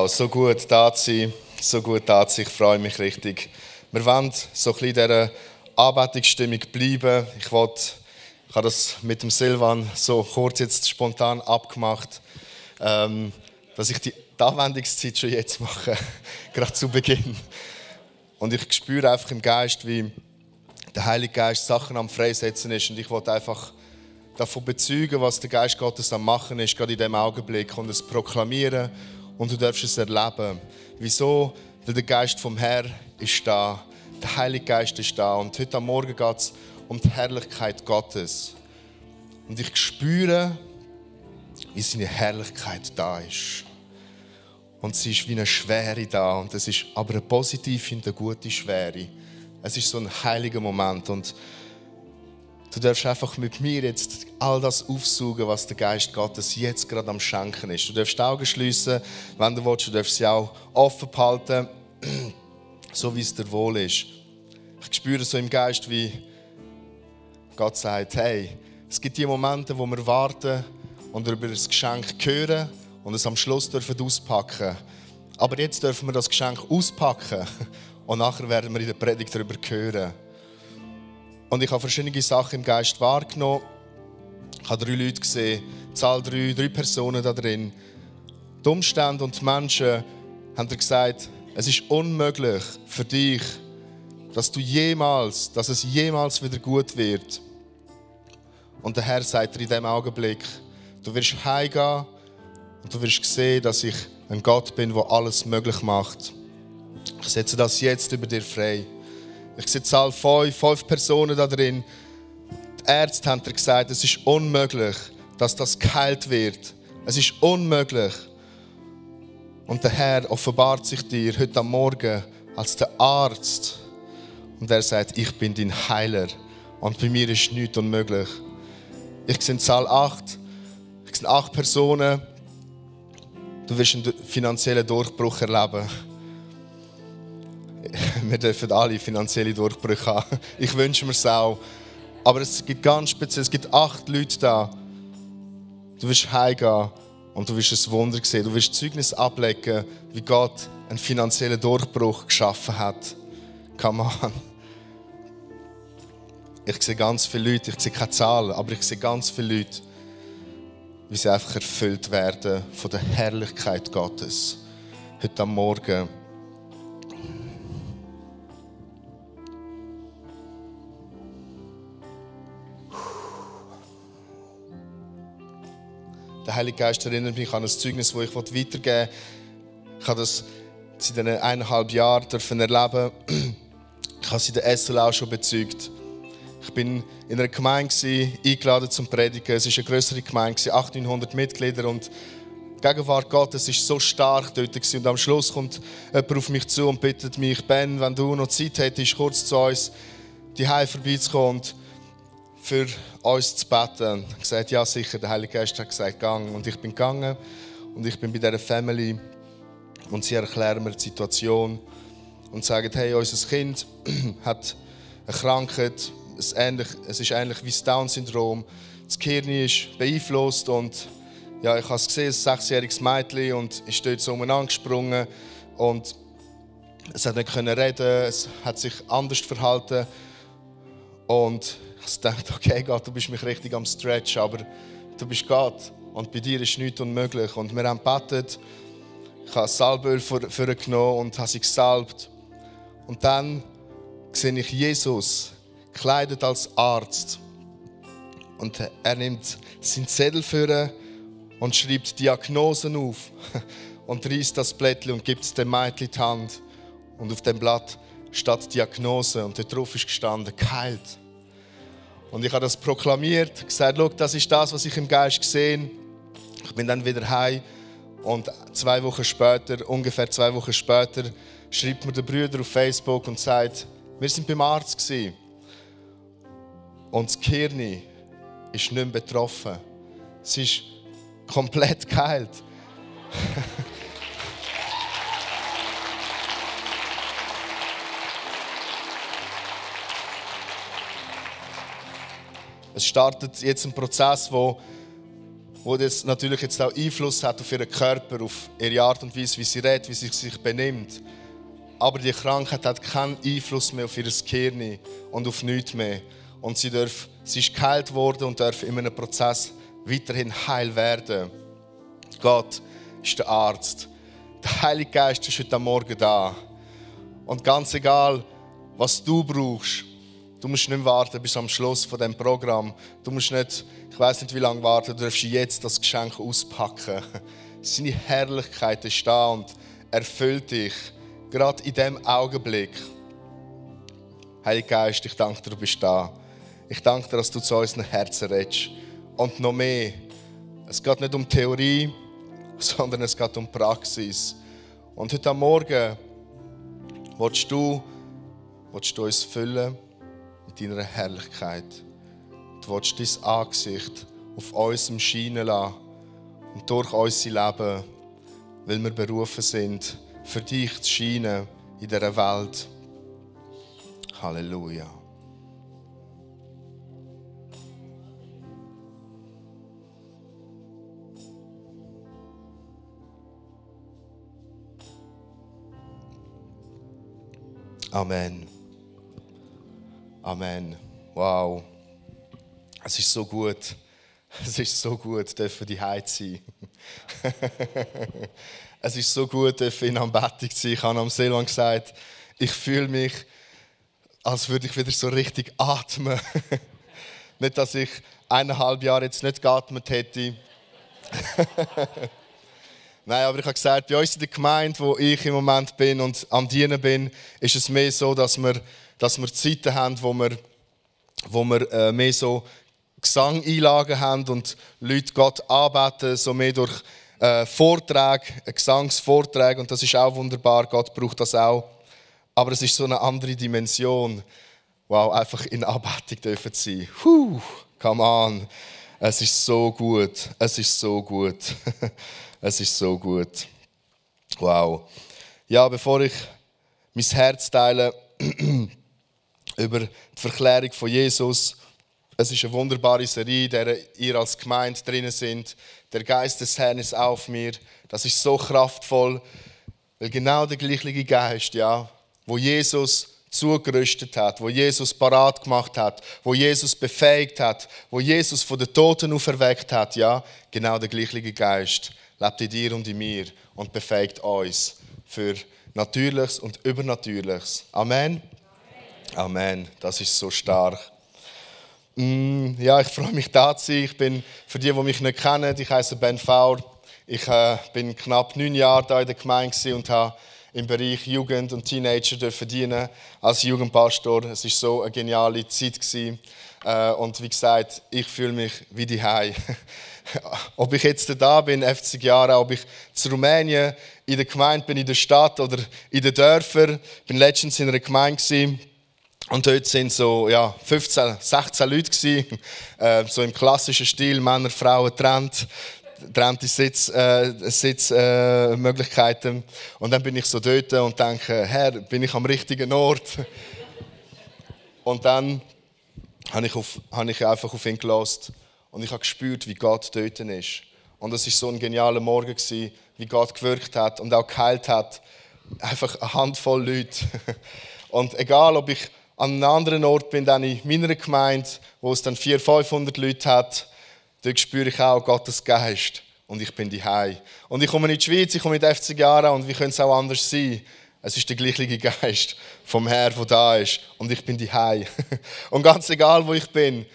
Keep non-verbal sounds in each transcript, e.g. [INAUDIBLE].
Wow, so gut da zu sein, so gut da zu sein. Ich freue mich richtig. Wir wollen so ein bisschen in dieser Anbetungsstimmung bleiben. Ich, wollte, ich habe das mit dem Silvan so kurz jetzt spontan abgemacht, ähm, dass ich die Anwendungszeit schon jetzt mache, [LAUGHS] gerade zu Beginn. Und ich spüre einfach im Geist, wie der Heilige Geist Sachen am Freisetzen ist. Und ich wollte einfach davon bezeugen, was der Geist Gottes am Machen ist, gerade in dem Augenblick und es proklamieren und du darfst es erleben. Wieso? Weil der Geist vom Herr ist da. Der Heilige Geist ist da. Und heute Morgen geht es um die Herrlichkeit Gottes. Und ich spüre, wie seine Herrlichkeit da ist. Und sie ist wie eine Schwere da. Und es ist aber eine positive und eine gute Schwere. Es ist so ein heiliger Moment. Und Du darfst einfach mit mir jetzt all das aufsuchen, was der Geist Gottes jetzt gerade am Schenken ist. Du darfst die Augen schließen, wenn du willst. Du darfst sie auch offen behalten, [CLEARS THROAT] so wie es dir wohl ist. Ich spüre so im Geist, wie Gott sagt, hey, es gibt die Momente, wo wir warten und über das Geschenk hören und es am Schluss dürfen auspacken. Aber jetzt dürfen wir das Geschenk auspacken [LAUGHS] und nachher werden wir in der Predigt darüber hören. Und ich habe verschiedene Sachen im Geist wahrgenommen. Ich habe drei Leute gesehen, Zahl drei, drei Personen da drin. Die Umstände und die Menschen haben dir gesagt, es ist unmöglich für dich, dass du jemals, dass es jemals wieder gut wird. Und der Herr sagt dir in dem Augenblick, du wirst heimgehen und du wirst sehen, dass ich ein Gott bin, der alles möglich macht. Ich setze das jetzt über dir frei. Ich sehe Zahl 5, fünf Personen da drin. Die Ärzte haben gesagt, es ist unmöglich, dass das geheilt wird. Es ist unmöglich. Und der Herr offenbart sich dir heute am Morgen als der Arzt. Und er sagt, ich bin dein Heiler. Und bei mir ist nichts unmöglich. Ich sehe Zahl 8. Ich sehe acht Personen. Du wirst einen finanziellen Durchbruch erleben [LAUGHS] wir dürfen alle finanzielle Durchbrüche haben. Ich wünsche mir es auch. Aber es gibt ganz speziell, es gibt acht Leute da. Du wirst heimgehen und du wirst ein Wunder sehen. Du wirst Zeugnis ablegen, wie Gott einen finanziellen Durchbruch geschaffen hat. Come on. Ich sehe ganz viele Leute, ich sehe keine Zahlen, aber ich sehe ganz viele Leute, wie sie einfach erfüllt werden von der Herrlichkeit Gottes. Heute am Morgen. Der Heilige Geist erinnert mich an ein Zeugnis, das ich weitergeben will. Ich habe das seit eineinhalb Jahren erleben. Ich habe sie in der SL auch schon bezeugt. Ich bin in einer Gemeinde eingeladen zum Predigen. Es war eine größere Gemeinde, 800 Mitglieder und die Gegenwart Gottes war so stark dort. Und am Schluss kommt jemand auf mich zu und bittet mich, Ben, wenn du noch Zeit hättest, kurz zu uns die vorbeizukommen für uns zu beten. Ich gesagt, ja sicher, der Heilige Geist hat gesagt, gang. Und ich bin gegangen und ich bin bei dieser Family und sie erklären mir die Situation und sagen, hey, unser Kind [CLEARS THROAT] hat eine Krankheit, es, ähnlich, es ist ähnlich wie das Down-Syndrom. Das Gehirn ist beeinflusst und ja, ich habe es gesehen, ein sechsjähriges Mädchen und ist dort so umeinander gesprungen und es hat nicht reden, es hat sich anders verhalten und ich dachte, [LAUGHS] okay Gott, du bist mich richtig am Stretch, aber du bist Gott und bei dir ist nichts unmöglich. Und wir haben gebetet, ich habe Salböl vorgenommen und habe sie gesalbt. Und dann sehe ich Jesus gekleidet als Arzt. Und er nimmt seinen Zettel vor und schreibt Diagnosen auf [LAUGHS] und reißt das Blättchen und gibt es dem Mädchen die Hand. Und auf dem Blatt steht Diagnose und dort drauf ist gestanden, geheilt. Und ich habe das proklamiert, gesagt, Schau, das ist das, was ich im Geist gesehen Ich bin dann wieder heim und zwei Wochen später, ungefähr zwei Wochen später, schreibt mir der Bruder auf Facebook und sagt, wir sind beim Arzt gewesen. und das Gehirn ist nicht mehr betroffen. Es ist komplett geheilt. [LAUGHS] Es startet jetzt ein Prozess, wo, wo das natürlich jetzt auch Einfluss hat auf ihren Körper, auf ihre Art und Weise, wie sie redet, wie sie sich benimmt. Aber die Krankheit hat keinen Einfluss mehr auf ihr Gehirn und auf nichts mehr. Und sie, darf, sie ist geheilt worden und darf in einem Prozess weiterhin heil werden. Gott ist der Arzt. Der Heilige Geist ist heute Morgen da. Und ganz egal, was du brauchst, du musst nicht warten bis am Schluss von dem Programm. Du musst nicht, ich weiß nicht wie lange warten, du darfst jetzt das Geschenk auspacken. [LAUGHS] Seine Herrlichkeit ist da und erfüllt dich, gerade in dem Augenblick. Heiliger Geist, ich danke dir, du bist da. Ich danke dir, dass du zu unseren Herzen redest. Und noch mehr. Es geht nicht um Theorie, [LAUGHS] sondern es geht um Praxis. Und heute Morgen willst du, willst du uns füllen deiner Herrlichkeit. Du willst dein Angesicht auf uns scheinen lassen und durch unser Leben, weil wir berufen sind, für dich zu scheinen in dieser Welt. Halleluja. Amen. Amen. Wow. Es ist so gut. [LAUGHS] Es ist so gut, dürfen die Heid sein. [LAUGHS] es ist so gut, dürfen in Anbetung sein. Ich habe am Silvan gesagt, ich fühle mich, als würde ich wieder so richtig atmen. [LAUGHS] nicht, dass ich eineinhalb Jahre jetzt nicht geatmet hätte. Nein, aber ich habe gesagt, bei uns in der Gemeinde, wo ich im Moment bin und am Dienen bin, ist es mehr so, dass wir, dass wir Zeiten haben, wo wir, wo wir äh, mehr so Gesangeinlagen haben und Leute Gott anbeten, so mehr durch äh, Vorträge, Gesangsvorträge und das ist auch wunderbar, Gott braucht das auch. Aber es ist so eine andere Dimension. Wow, einfach in Anbetung dürfen sein. Huh, come on. Es ist so gut. Es ist so gut. [LAUGHS] Es ist so gut. Wow. Ja, bevor ich mein Herz teile [CLEARS THROAT] über die Verklärung von Jesus, es ist eine wunderbare Serie, in der ihr als Gemeinde drinnen sind. Der Geist des Herrn ist auf mir. Das ist so kraftvoll, weil genau der gleiche Geist, ja, wo Jesus zugerüstet hat, wo Jesus parat gemacht hat, wo Jesus befähigt hat, wo Jesus von den Toten auferweckt hat, ja, genau der gleiche Geist lebt in dir und in mir und befähigt uns für Natürliches und Übernatürliches. Amen. Amen. Das ist so stark. Mm, ja, ich freue mich da zu sein. Ich bin, für die, die mich nicht kennen, ich heiße Ben Faur. Ich äh, bin knapp neun Jahre da in der Gemeinde und habe im Bereich Jugend und Teenager dürfen dienen als Jugendpastor. Es war so eine geniale Zeit gewesen. Äh, und wie gesagt, ich fühle mich wie die Hai. [LAUGHS] ob ich jetzt da bin, 50 Jahre, ob ich zu Rumänien in der Gemeinde bin, in der Stadt oder in den Dörfern. Ich bin letztens in einer Gemeinde gewesen, und dort sind so ja, 15, 16 Leute gewesen, [LAUGHS] äh, so im klassischen Stil, Männer, Frauen trennt, trennte Sitzmöglichkeiten. Äh, Sitz, äh, und dann bin ich so dort und denke, Herr, bin ich am richtigen Ort? [LAUGHS] Und dann habe ich, auf, ich einfach auf ihn gelassen und ich habe gespürt, wie Gott dort ist. Und es war so ein genialer Morgen, gewesen, wie Gott gewirkt hat und auch geheilt hat. Einfach eine Handvoll Leute. [LAUGHS] Und egal, ob ich an einem anderen Ort bin, dann in meiner Gemeinde, wo es dann 400, 500 Leute hat, dort spüre ich auch Gottes Geist. Und ich bin die Und ich komme in die Schweiz, ich komme mit 50 Jahren und wie könnte es auch anders sein? Es ist der gleiche Geist vom Herr, der da ist. Und ich bin die [LAUGHS] Und ganz egal, wo ich bin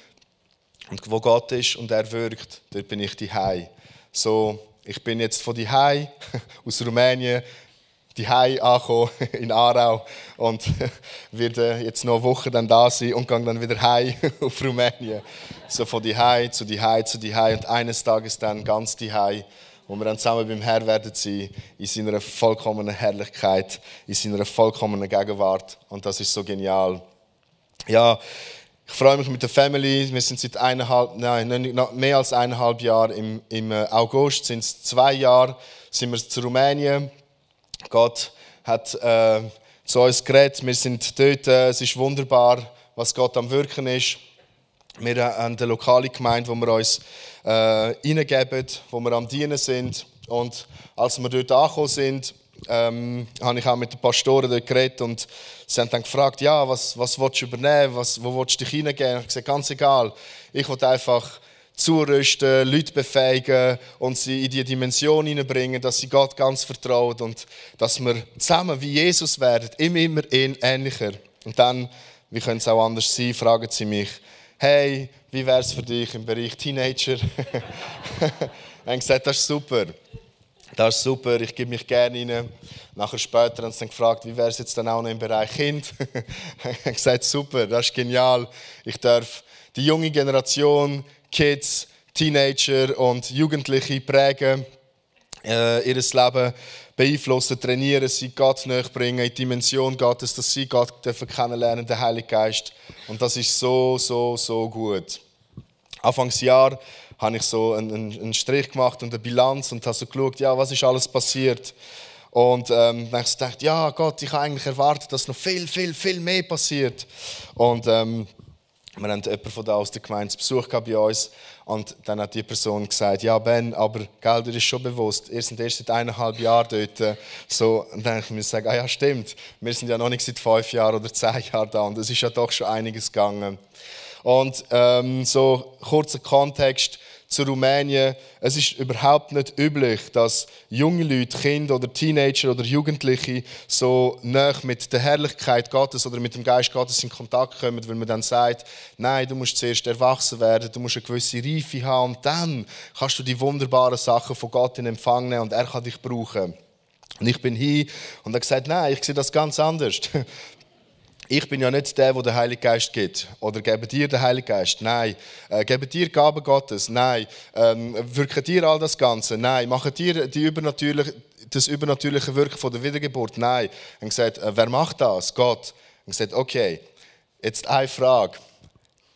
und wo Gott ist und er wirkt, dort bin ich die So, ich bin jetzt von die [LAUGHS] aus Rumänien die angekommen [LAUGHS] in Aarau und [LAUGHS] werde jetzt noch eine Woche dann da sein und gehe dann wieder heim [LAUGHS] auf Rumänien. So von die zu die zu die und eines Tages dann ganz die wo wir dann zusammen beim Herr werden sein, in seiner vollkommenen Herrlichkeit, in seiner vollkommenen Gegenwart. Und das ist so genial. Ja, ich freue mich mit der Family. Wir sind seit eineinhalb, nein, mehr als eineinhalb Jahren. Im, im äh, August sind es zwei Jahre, sind wir zu Rumänien. Gott hat äh, zu uns geredet. Wir sind dort. Äh, es ist wunderbar, was Gott am Wirken ist. Wir haben eine lokale Gemeinde, wo wir uns äh, reingeben, wo wir am Dienen sind. Und als wir dort angekommen sind, ähm, habe ich auch mit den Pastoren dort geredet und sie haben dann gefragt, ja, was, was willst du übernehmen, was, wo willst du dich hineingehen? Ich habe gesagt, ganz egal, ich will einfach zurüsten, Leute befähigen und sie in die Dimension hineinbringen, dass sie Gott ganz vertrauen und dass wir zusammen wie Jesus werden, immer, immer ähnlicher. Und dann, wie könnte es auch anders sein, fragen sie mich, hey, wie wäre es für dich im Bereich Teenager? [LAUGHS] ich habe gesagt, das ist super. Das ist super, ich gebe mich gerne rein. Nachher später haben sie dann gefragt, wie wäre es jetzt dann auch noch im Bereich Kind? [LAUGHS] ich habe gesagt, super, das ist genial. Ich darf die junge Generation, Kids, Teenager und Jugendliche prägen, äh, ihr Leben beeinflussen, trainieren, sie Gott näher bringen, in die Dimension Gottes, dass sie Gott dürfen kennenlernen, den Heiligen Geist. Und das ist so, so, so gut. Anfangsjahr habe ich so einen, einen, Strich gemacht und eine Bilanz und habe so geschaut, ja, was ist alles passiert. Und ähm, dann habe ich gedacht, ja Gott, ich habe eigentlich erwartet, dass noch viel, viel, viel mehr passiert. Und ähm, wir haben jemanden von da aus der Gemeinde Besuch bei uns und dann hat die Person gesagt, ja Ben, aber gell, ist schon bewusst, ihr seid erst seit eineinhalb Jahren dort. So, und dann ich sagen, ah ja stimmt, wir sind ja noch nicht seit fünf Jahren oder zehn Jahren da und es ist ja doch schon einiges gegangen. Und ähm, so kurzer Kontext zu Rumänien. Es ist überhaupt nicht üblich, dass junge Leute, Kinder oder Teenager oder Jugendliche so nah mit der Herrlichkeit Gottes oder mit dem Geist Gottes in Kontakt kommen, weil man dann sagt, nein, du musst zuerst erwachsen werden, du musst eine gewisse Reife haben und dann kannst du die wunderbaren Sachen von Gott in Empfang nehmen und er kann dich brauchen. Und ich bin hier und er gesagt, nein, ich sehe das ganz anders ich bin ja nicht der, der den Heiligen Geist gibt. Oder gebe dir den Heiligen Geist. Nein. Äh, gebe dir Gaben Gottes. Nein. Ähm, wirke dir all das Ganze. Nein. Mache dir die übernatürliche, das übernatürliche Wirken von der Wiedergeburt. Nein. Und gesagt, äh, wer macht das? Gott. Und gesagt, okay, jetzt eine Frage.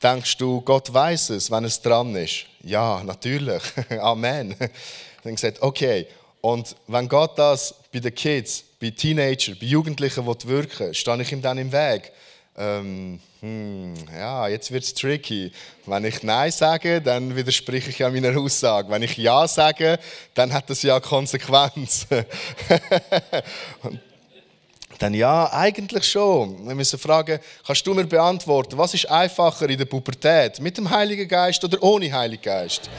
Denkst du, Gott weiß es, wenn es dran ist? Ja, natürlich. [LAUGHS] Amen. [LAUGHS] Dann gesagt, okay. Und wenn Gott das bei den Kids bei Teenagern, bei Jugendlichen wirken will, stehe ich ihm dann im Weg. Ähm, hm, ja, jetzt wird es tricky. Wenn ich Nein sage, dann widerspreche ich ja meiner Aussage. Wenn ich Ja sage, dann hat das ja Konsequenz. [LAUGHS] dann ja, eigentlich schon. Wir müssen fragen, kannst du mir beantworten, was ist einfacher in der Pubertät? Mit dem Heiligen Geist oder ohne Heiligen Geist?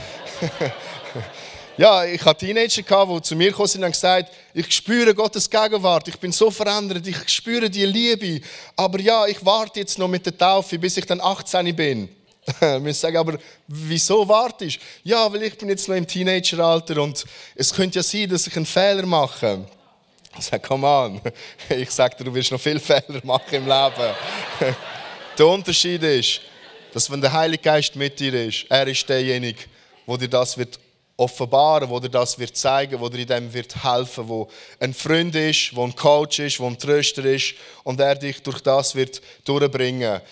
[LAUGHS] Ja, ich hatte Teenager, die zu mir gekommen und gesagt ich spüre Gottes Gegenwart, ich bin so verändert, ich spüre die Liebe. Aber ja, ich warte jetzt noch mit der Taufe, bis ich dann 18 bin. [LAUGHS] Wir sagen aber, wieso wartest du? Ja, weil ich bin jetzt noch im Teenageralter und es könnte ja sein, dass ich einen Fehler mache. Ich sage, komm an. [LAUGHS] Ich sage dir, du wirst noch viele [LAUGHS] Fehler machen im Leben. Der Unterschied ist, dass wenn der Heilige Geist mit dir ist, er ist derjenige, der dir das wird offenbaren, wo dir das wird zeigen, wo dir in dem wird helfen, wo ein Freund ist, wo ein Coach ist, wo ein Tröster ist und er dich durch das wird durchbringen.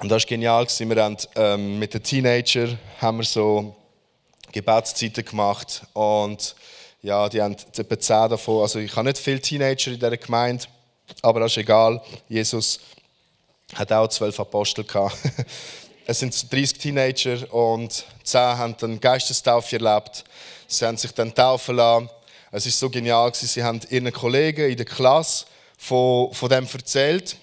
Und das war genial. Wir haben ähm, mit den Teenagern haben wir so Gebetszeiten gemacht und ja, die haben etwa zehn davon. Also ich habe nicht viele Teenager in dieser Gemeinde, aber das ist egal. Jesus hat auch zwölf Apostel gehabt. [LAUGHS] Es sind 30 Teenager und 10 haben dann Geistestaufe erlebt. Sie haben sich dann taufen lassen. Es ist so genial, sie haben ihren Kollegen in der Klasse von, von dem erzählt.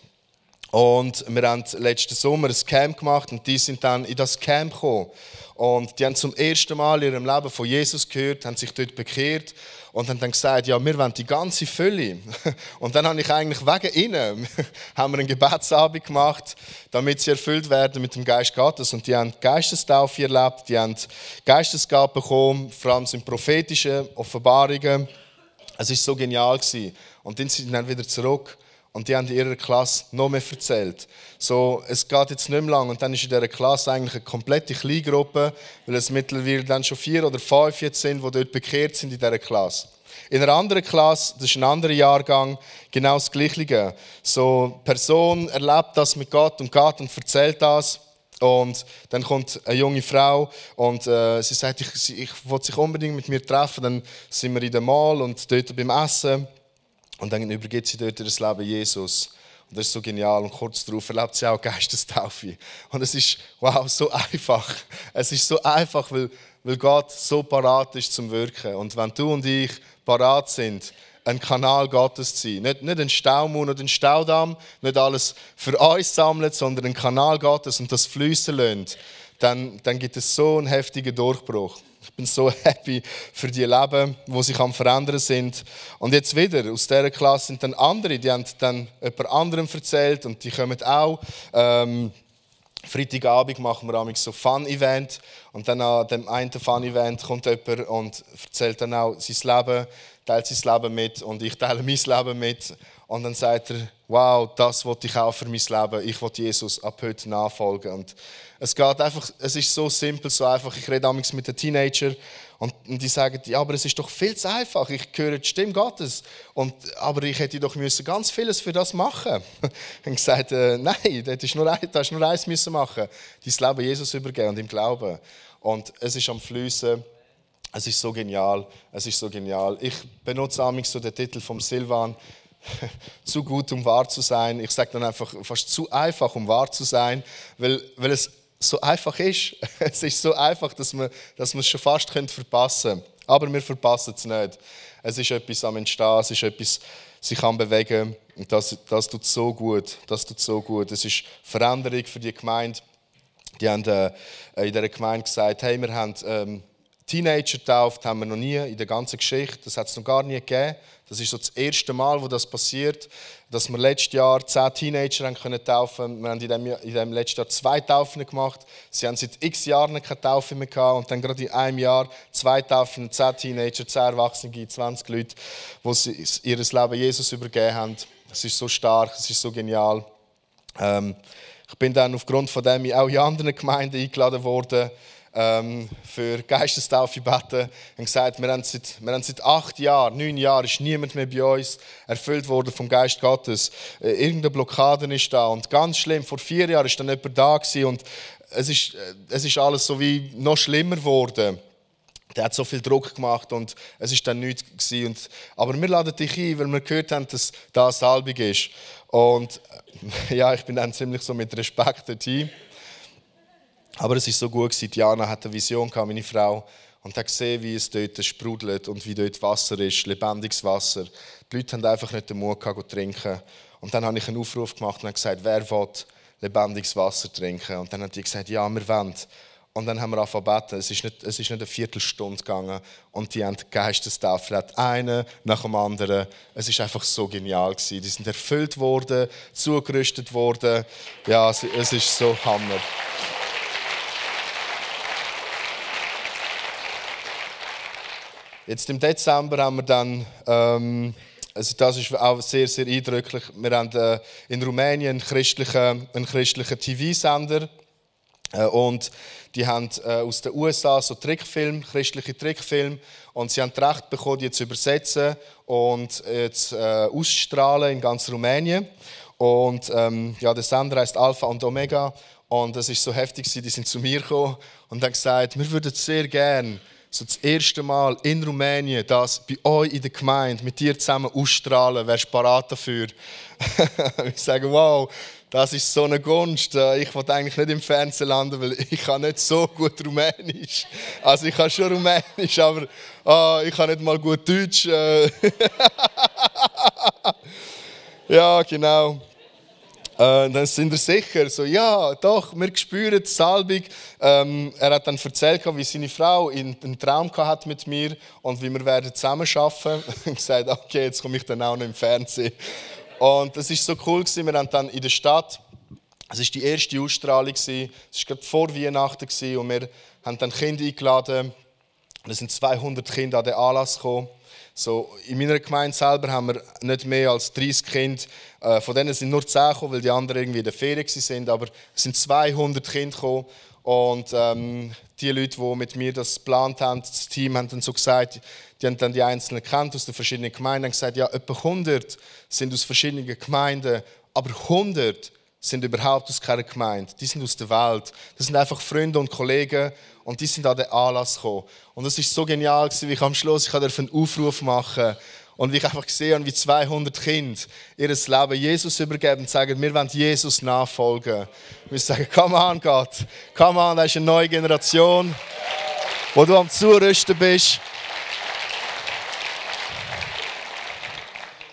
Und wir haben letzten Sommer ein Camp gemacht und die sind dann in das Camp gekommen. Und die haben zum ersten Mal in ihrem Leben von Jesus gehört, haben sich dort bekehrt und haben dann gesagt, ja, wir wollen die ganze Fülle. [LAUGHS] Und dann habe ich eigentlich wegen ihnen, [LAUGHS] haben wir einen Gebetsabend gemacht, damit sie erfüllt werden mit dem Geist Gottes. Und die haben Geistestaufe erlebt, die haben Geistesgaben bekommen, vor allem sind prophetische Offenbarungen. Es war so genial. Gewesen. Und dann sind sie dann wieder zurück und die haben in ihrer Klasse noch mehr erzählt. So, es geht jetzt nicht mehr lang und dann ist in dieser Klasse eigentlich eine komplette Kleingruppe, weil es mittlerweile dann schon vier oder fünf jetzt sind, die dort bekehrt sind in dieser Klasse. In einer anderen Klasse, das ist ein anderer Jahrgang, genau das Gleiche. So, eine Person erlebt das mit Gott und Gott und erzählt das. Und dann kommt eine junge Frau und äh, sie sagt, ich, ich will sich unbedingt mit mir treffen. Dann sind wir in der Mall und dort beim Essen. Und dann übergibt sie dort das Leben Jesus. Und das ist so genial. Und kurz darauf erlebt sie auch Geistestaufe. Und es ist, wow, so einfach. Es ist so einfach, weil, weil Gott so parat ist zum Wirken. Und wenn du und ich parat sind, ein Kanal Gottes zu sein. Nicht, nicht ein Staumund oder ein Staudamm, nicht alles für uns sammelt, sondern ein Kanal Gottes und das fließen lässt, dann, dann gibt es so einen heftigen Durchbruch. Ich bin so [LAUGHS] happy für die Leben, die sich am verändern sind. Und jetzt wieder, aus dieser Klasse sind dann andere, die haben dann jemand anderem erzählt und die kommen auch. Ähm, Freitagabend machen wir so Fun-Event und dann an dem einen Fun-Event kommt jemand und erzählt dann auch sein Leben, teilt sein Leben mit und ich teile mein Leben mit und dann sagt er, wow, das wollte ich auch für mein Leben, ich will Jesus ab heute nachfolgen und es geht einfach, es ist so simpel, so einfach, ich rede damals mit den Teenagern und, die sagen, ja, aber es ist doch viel zu einfach. Ich höre die Stimme Gottes. Und, aber ich hätte doch müssen ganz vieles für das machen. [LAUGHS] Und gesagt, äh, nein, das ist nur, ein, das ist nur eins müssen machen. Dein Leben Jesus übergeben und im Glauben. Und es ist am Flüssen. Es ist so genial. Es ist so genial. Ich benutze amigs so den Titel vom Silvan. [LAUGHS] zu gut, um wahr zu sein. Ich sage dann einfach fast zu einfach, um wahr zu sein, weil, weil es so einfach ist. [LAUGHS] Es ist so einfach, dass man, dass man es schon fast verpassen könnte. Aber wir verpassen es nicht. Es ist etwas am Entstehen, es ist etwas, sich am Bewegen. Und das, das tut so gut. Das tut so gut. Es ist Veränderung für die Gemeinde. Die haben äh, in dieser Gemeinde gesagt, hey, wir haben ähm, Teenager getauft, haben wir noch nie in der ganzen Geschichte. Das hat es noch gar nie gegeben. Das ist so das erste Mal, wo das passiert, dass wir letztes Jahr zehn Teenager haben können taufen. Wir haben in dem, in dem letzten Jahr zwei Taufen gemacht. Sie haben seit x Jahren keine Taufe mehr gehabt und dann gerade in einem Jahr zwei Taufen, zehn Teenager, zehn Erwachsene, 20 Leute, die sie ihr Leben Jesus übergeben haben. Es ist so stark, es ist so genial. Ähm, ich bin dann aufgrund von dem auch in anderen Gemeinden eingeladen worden ähm, für Geistestaufe beten und gesagt, wir haben, seit, wir haben seit acht Jahren, neun Jahren, ist niemand mehr bei uns erfüllt worden vom Geist Gottes. Äh, irgendeine Blockade ist da und ganz schlimm, vor vier Jahren ist dann jemand da gewesen und es ist, äh, es ist alles so wie noch schlimmer geworden. Der hat so viel Druck gemacht und es ist dann nichts gewesen. Und, aber wir laden dich ein, weil wir gehört haben, dass das Salbung ist. Und [LAUGHS] ja, ich bin dann ziemlich so mit Respekt dorthin. Aber es ist so gut gewesen. Diana hat eine Vision gehabt, meine Frau, und hat gesehen, wie es dort sprudelt und wie dort Wasser ist, lebendiges Wasser. Die Leute haben einfach nicht den Mut gehabt, zu trinken. Und dann habe ich einen Aufruf gemacht und gesagt, wer will lebendiges Wasser trinken? Und dann haben die gesagt, ja, wir wollen. Und dann haben wir angefangen Es ist, nicht, es ist nicht eine Viertelstunde gegangen und die haben Geistestafel, eine nach dem anderen. Es ist einfach so genial gewesen. Die sind erfüllt worden, zugerüstet worden. Ja, es, es ist so Hammer. Jetzt im Dezember haben wir dann, ähm, also das ist auch sehr, sehr eindrücklich, wir haben äh, in Rumänien einen christlichen, einen christlichen TV-Sender äh, und die haben äh, aus den USA so Trickfilm, christliche Trickfilm und sie haben das Recht bekommen, die zu übersetzen und zu äh, ausstrahlen in ganz Rumänien. Und ähm, ja, der Sender heißt Alpha und Omega und das ist so heftig, die sind zu mir gekommen und haben gesagt, wir würden sehr gerne so das erste Mal in Rumänien das bei euch in der Gemeinde mit dir zusammen ausstrahlen, wärst du parat dafür? [LAUGHS] ich sage, wow, das ist so eine Gunst. Äh, ich wollte eigentlich nicht im Fernsehen landen, weil ich kann nicht so gut Rumänisch. Also ich kann schon Rumänisch, aber oh, ich kann nicht mal gut Deutsch. Äh. [LAUGHS] ja, genau. Äh, dann sind wir sicher, so, ja, doch, wir spüren die Salbung. Ähm, er hat dann erzählt, wie seine Frau einen Traum hat mit mir und wie wir werden zusammen arbeiten. [LAUGHS] Und gesagt, okay, jetzt komme ich dann auch noch im Fernsehen. Und das ist so cool gewesen. Wir haben dann in der Stadt, es ist die erste Ausstrahlung. Es war gerade vor Weihnachten gewesen, und wir haben dann Kinder eingeladen. Es sind 200 Kinder an den Anlass gekommen. So, in meiner Gemeinde selber haben wir nicht mehr als 30 Kinder. Äh, von denen sind nur 10 gekommen, weil die anderen irgendwie in der Ferien sind. Aber es sind 200 Kinder gekommen. Und ähm, die Leute, die mit mir das geplant haben, das Team, haben dann so gesagt, die haben dann die Einzelnen kennt aus den verschiedenen Gemeinden und gesagt, ja, etwa 100 sind aus verschiedenen Gemeinden, aber 100 sind überhaupt aus keiner Gemeinde. Die sind aus der Welt. Das sind einfach Freunde und Kollegen und die sind an den Anlass gekommen. Und das ist so genial, wie ich am Schluss ich einen Aufruf machen Und wie ich einfach gesehen habe, wie 200 Kinder ihr Leben Jesus übergeben und sagen, wir wollen Jesus nachfolgen. Wir sagen, come on Gott, come on, da ist eine neue Generation, wo du am Zurüsten bist.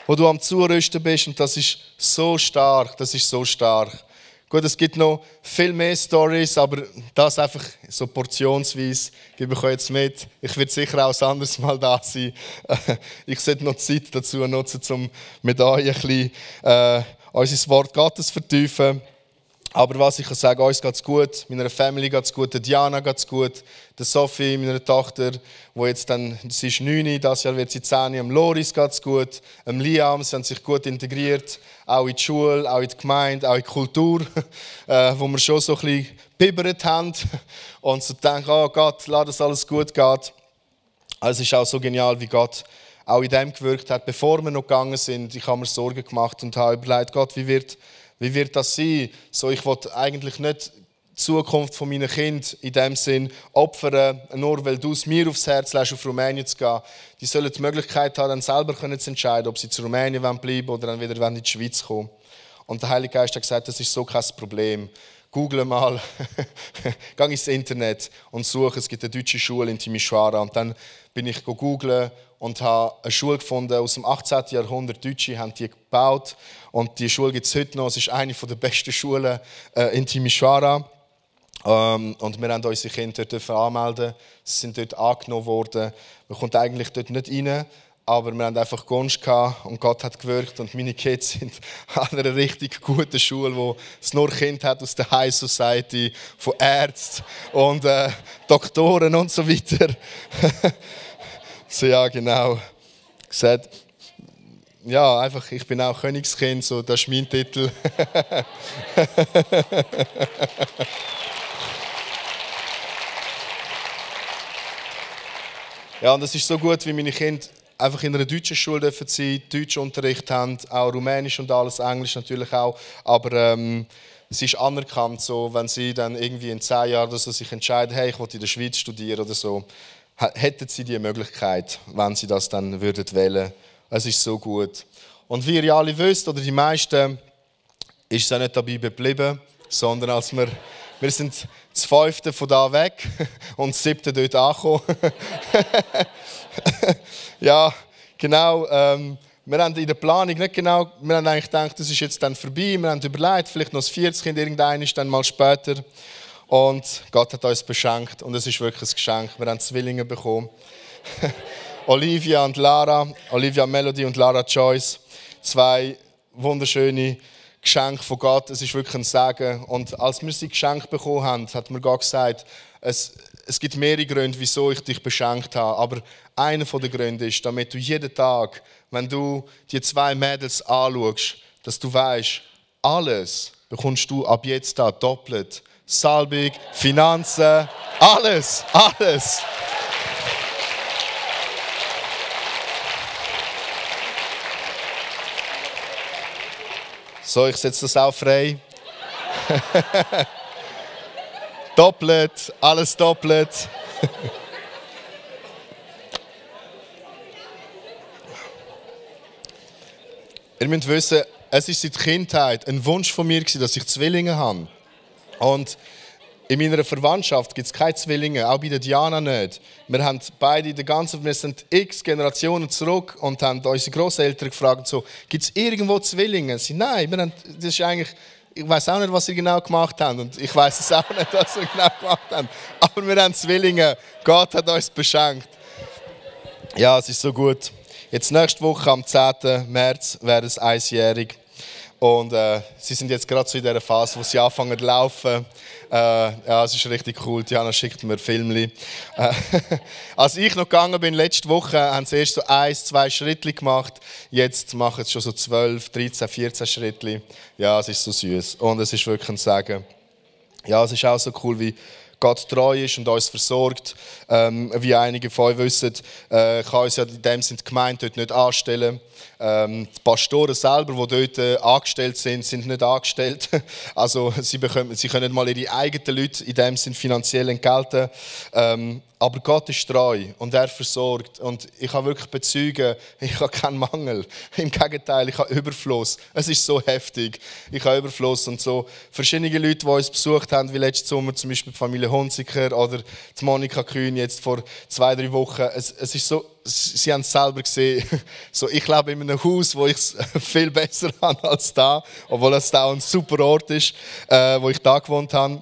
Wo du am Zurüsten bist und das ist so stark, das ist so stark. Gut, es gibt noch viel mehr Stories, aber das einfach so portionsweise gebe ich euch jetzt mit. Ich werde sicher auch ein anderes Mal da sein. [LAUGHS] Ich sollte noch Zeit dazu nutzen, um mit euch ein bisschen äh, unser Wort Gottes zu vertiefen. Aber was ich kann sagen, uns geht es gut, meiner Family geht es gut, der Diana geht es gut, der Sophie, meiner Tochter, wo jetzt dann, sie ist 9, das Jahr wird sie 10, am Loris geht es gut, am Liam, sie haben sich gut integriert, auch in die Schule, auch in die Gemeinde, auch in die Kultur, [LAUGHS] äh, wo wir schon so ein bisschen bibbert haben [LAUGHS] und so denken, oh Gott, lass das alles gut geht. Also es ist auch so genial, wie Gott auch in dem gewirkt hat, bevor wir noch gegangen sind. Ich habe mir Sorgen gemacht und habe überlegt, Gott, wie wird wie wird das sein? So, ich will eigentlich nicht die Zukunft von meinen Kind in dem Sinn opfern, nur weil du es mir aufs Herz lässt, auf Rumänien zu gehen. Die sollen die Möglichkeit haben, dann selber zu entscheiden, ob sie zu Rumänien bleiben oder dann wieder in die Schweiz kommen. Und der Heilige Geist hat gesagt, das ist so kein Problem. Google mal, [LAUGHS] geh ins Internet und suche, es gibt eine deutsche Schule in Timisoara. Und dann bin ich googeln und habe eine Schule gefunden aus dem 18. Jahrhundert. Deutsche haben die gebaut und die Schule gibt es heute noch. Es ist eine der besten Schulen äh, in Timisoara. Ähm, und wir haben unsere Kinder dort anmelden. Sie sind dort angenommen worden. Man kommt eigentlich dort nicht rein, aber wir haben einfach Gunst und Gott hat gewirkt und meine Kids sind [LAUGHS] an einer richtig guten Schule, wo es nur Kinder hat aus der High Society, von Ärzten und äh, Doktoren und so weiter. [LAUGHS] so ja, genau. Gesagt, ja, einfach, ich bin auch Königskind, so, das ist mein Titel. [LAUGHS] ja, und es ist so gut, wie meine Kinder einfach in einer deutschen Schule dürfen sein, Deutschunterricht haben, auch Rumänisch und alles, Englisch natürlich auch. Aber ähm, es ist anerkannt, so, wenn sie dann irgendwie in zehn Jahren so sich entscheiden, hey, ich will in der Schweiz studieren oder so, hätten sie die Möglichkeit, wenn sie das dann würden wählen. Es ist so gut. Und wie ihr alle wisst, oder die meisten, ist es auch nicht dabei geblieben, sondern als wir, wir sind das fünfte von da weg [LAUGHS] und das siebte dort angekommen. [LAUGHS] ja, genau. Ähm, wir haben in der Planung nicht genau, wir haben eigentlich gedacht, das ist jetzt dann vorbei. Wir haben überlegt, vielleicht noch das vierte Kind, irgendein ist dann mal später. Und Gott hat uns beschenkt und es ist wirklich ein Geschenk. Wir haben Zwillinge bekommen. [LAUGHS] Olivia und Lara, Olivia Melody und Lara Joyce. Zwei wunderschöne Geschenke von Gott. Es ist wirklich ein Segen. Und als wir sie geschenkt bekommen haben, hat mir Gott gesagt, es, es gibt mehrere Gründe, wieso ich dich beschenkt habe. Aber einer der Gründe ist, damit du jeden Tag, wenn du die zwei Mädels anschaust, dass du weißt, alles bekommst du ab jetzt da doppelt. Salbig, Finanzen, alles, alles. So, ich setze das auch frei. [LAUGHS] doppelt, alles doppelt. [LAUGHS] Ihr müsst wissen, es ist seit Kindheit ein Wunsch von mir, dass ich Zwillinge habe. Und in meiner Verwandtschaft gibt es keine Zwillinge, auch bei der Diana nicht. Wir haben beide die ganze, wir sind x Generationen zurück und haben unsere Großeltern gefragt, so, gibt es irgendwo Zwillinge? Sie, nein, wir haben, das ist eigentlich, ich weiß auch nicht, was sie genau gemacht haben und ich weiß es auch nicht, was sie genau gemacht haben. Aber wir haben Zwillinge. Gott hat uns beschenkt. Ja, es ist so gut. Jetzt nächste Woche am 10. März wäre es einjährig. Und äh, sie sind jetzt gerade so in der Phase, wo sie anfangen zu laufen. Äh, ja, es ist richtig cool. Diana schickt mir Filmli. Äh, [LAUGHS] als ich noch gegangen bin, letzte Woche, haben sie erst so ein, zwei Schritte gemacht. Jetzt machen sie schon so 12, 13, 14 Schritte. Ja, es ist so süß und es ist wirklich ein Segen. Ja, es ist auch so cool, wie Gott treu ist und uns versorgt. Ähm, wie einige von euch wissen, äh, kann uns ja in dem Sinne die Gemeinde dort nicht anstellen. Ähm, die Pastoren selber, die dort äh, angestellt sind, sind nicht angestellt. [LAUGHS] Also sie, bekommen, sie können mal ihre eigenen Leute in dem Sinne finanziell entgelten. Ähm, aber Gott ist treu und er versorgt. Und ich kann wirklich bezeugen, [LAUGHS] ich habe keinen Mangel. Im Gegenteil, ich habe Überfluss. Es ist so heftig. Ich habe Überfluss. Und so verschiedene Leute, die uns besucht haben, wie letzten Sommer zum Beispiel die Familie Hunziker oder die Monika Kühn jetzt vor zwei, drei Wochen. Es, es ist so, sie haben es selber gesehen. [LAUGHS] So, ich lebe in einem Haus, wo ich es [LAUGHS] viel besser [LAUGHS] habe als da, obwohl es da ein super Ort ist, äh, wo ich da gewohnt habe.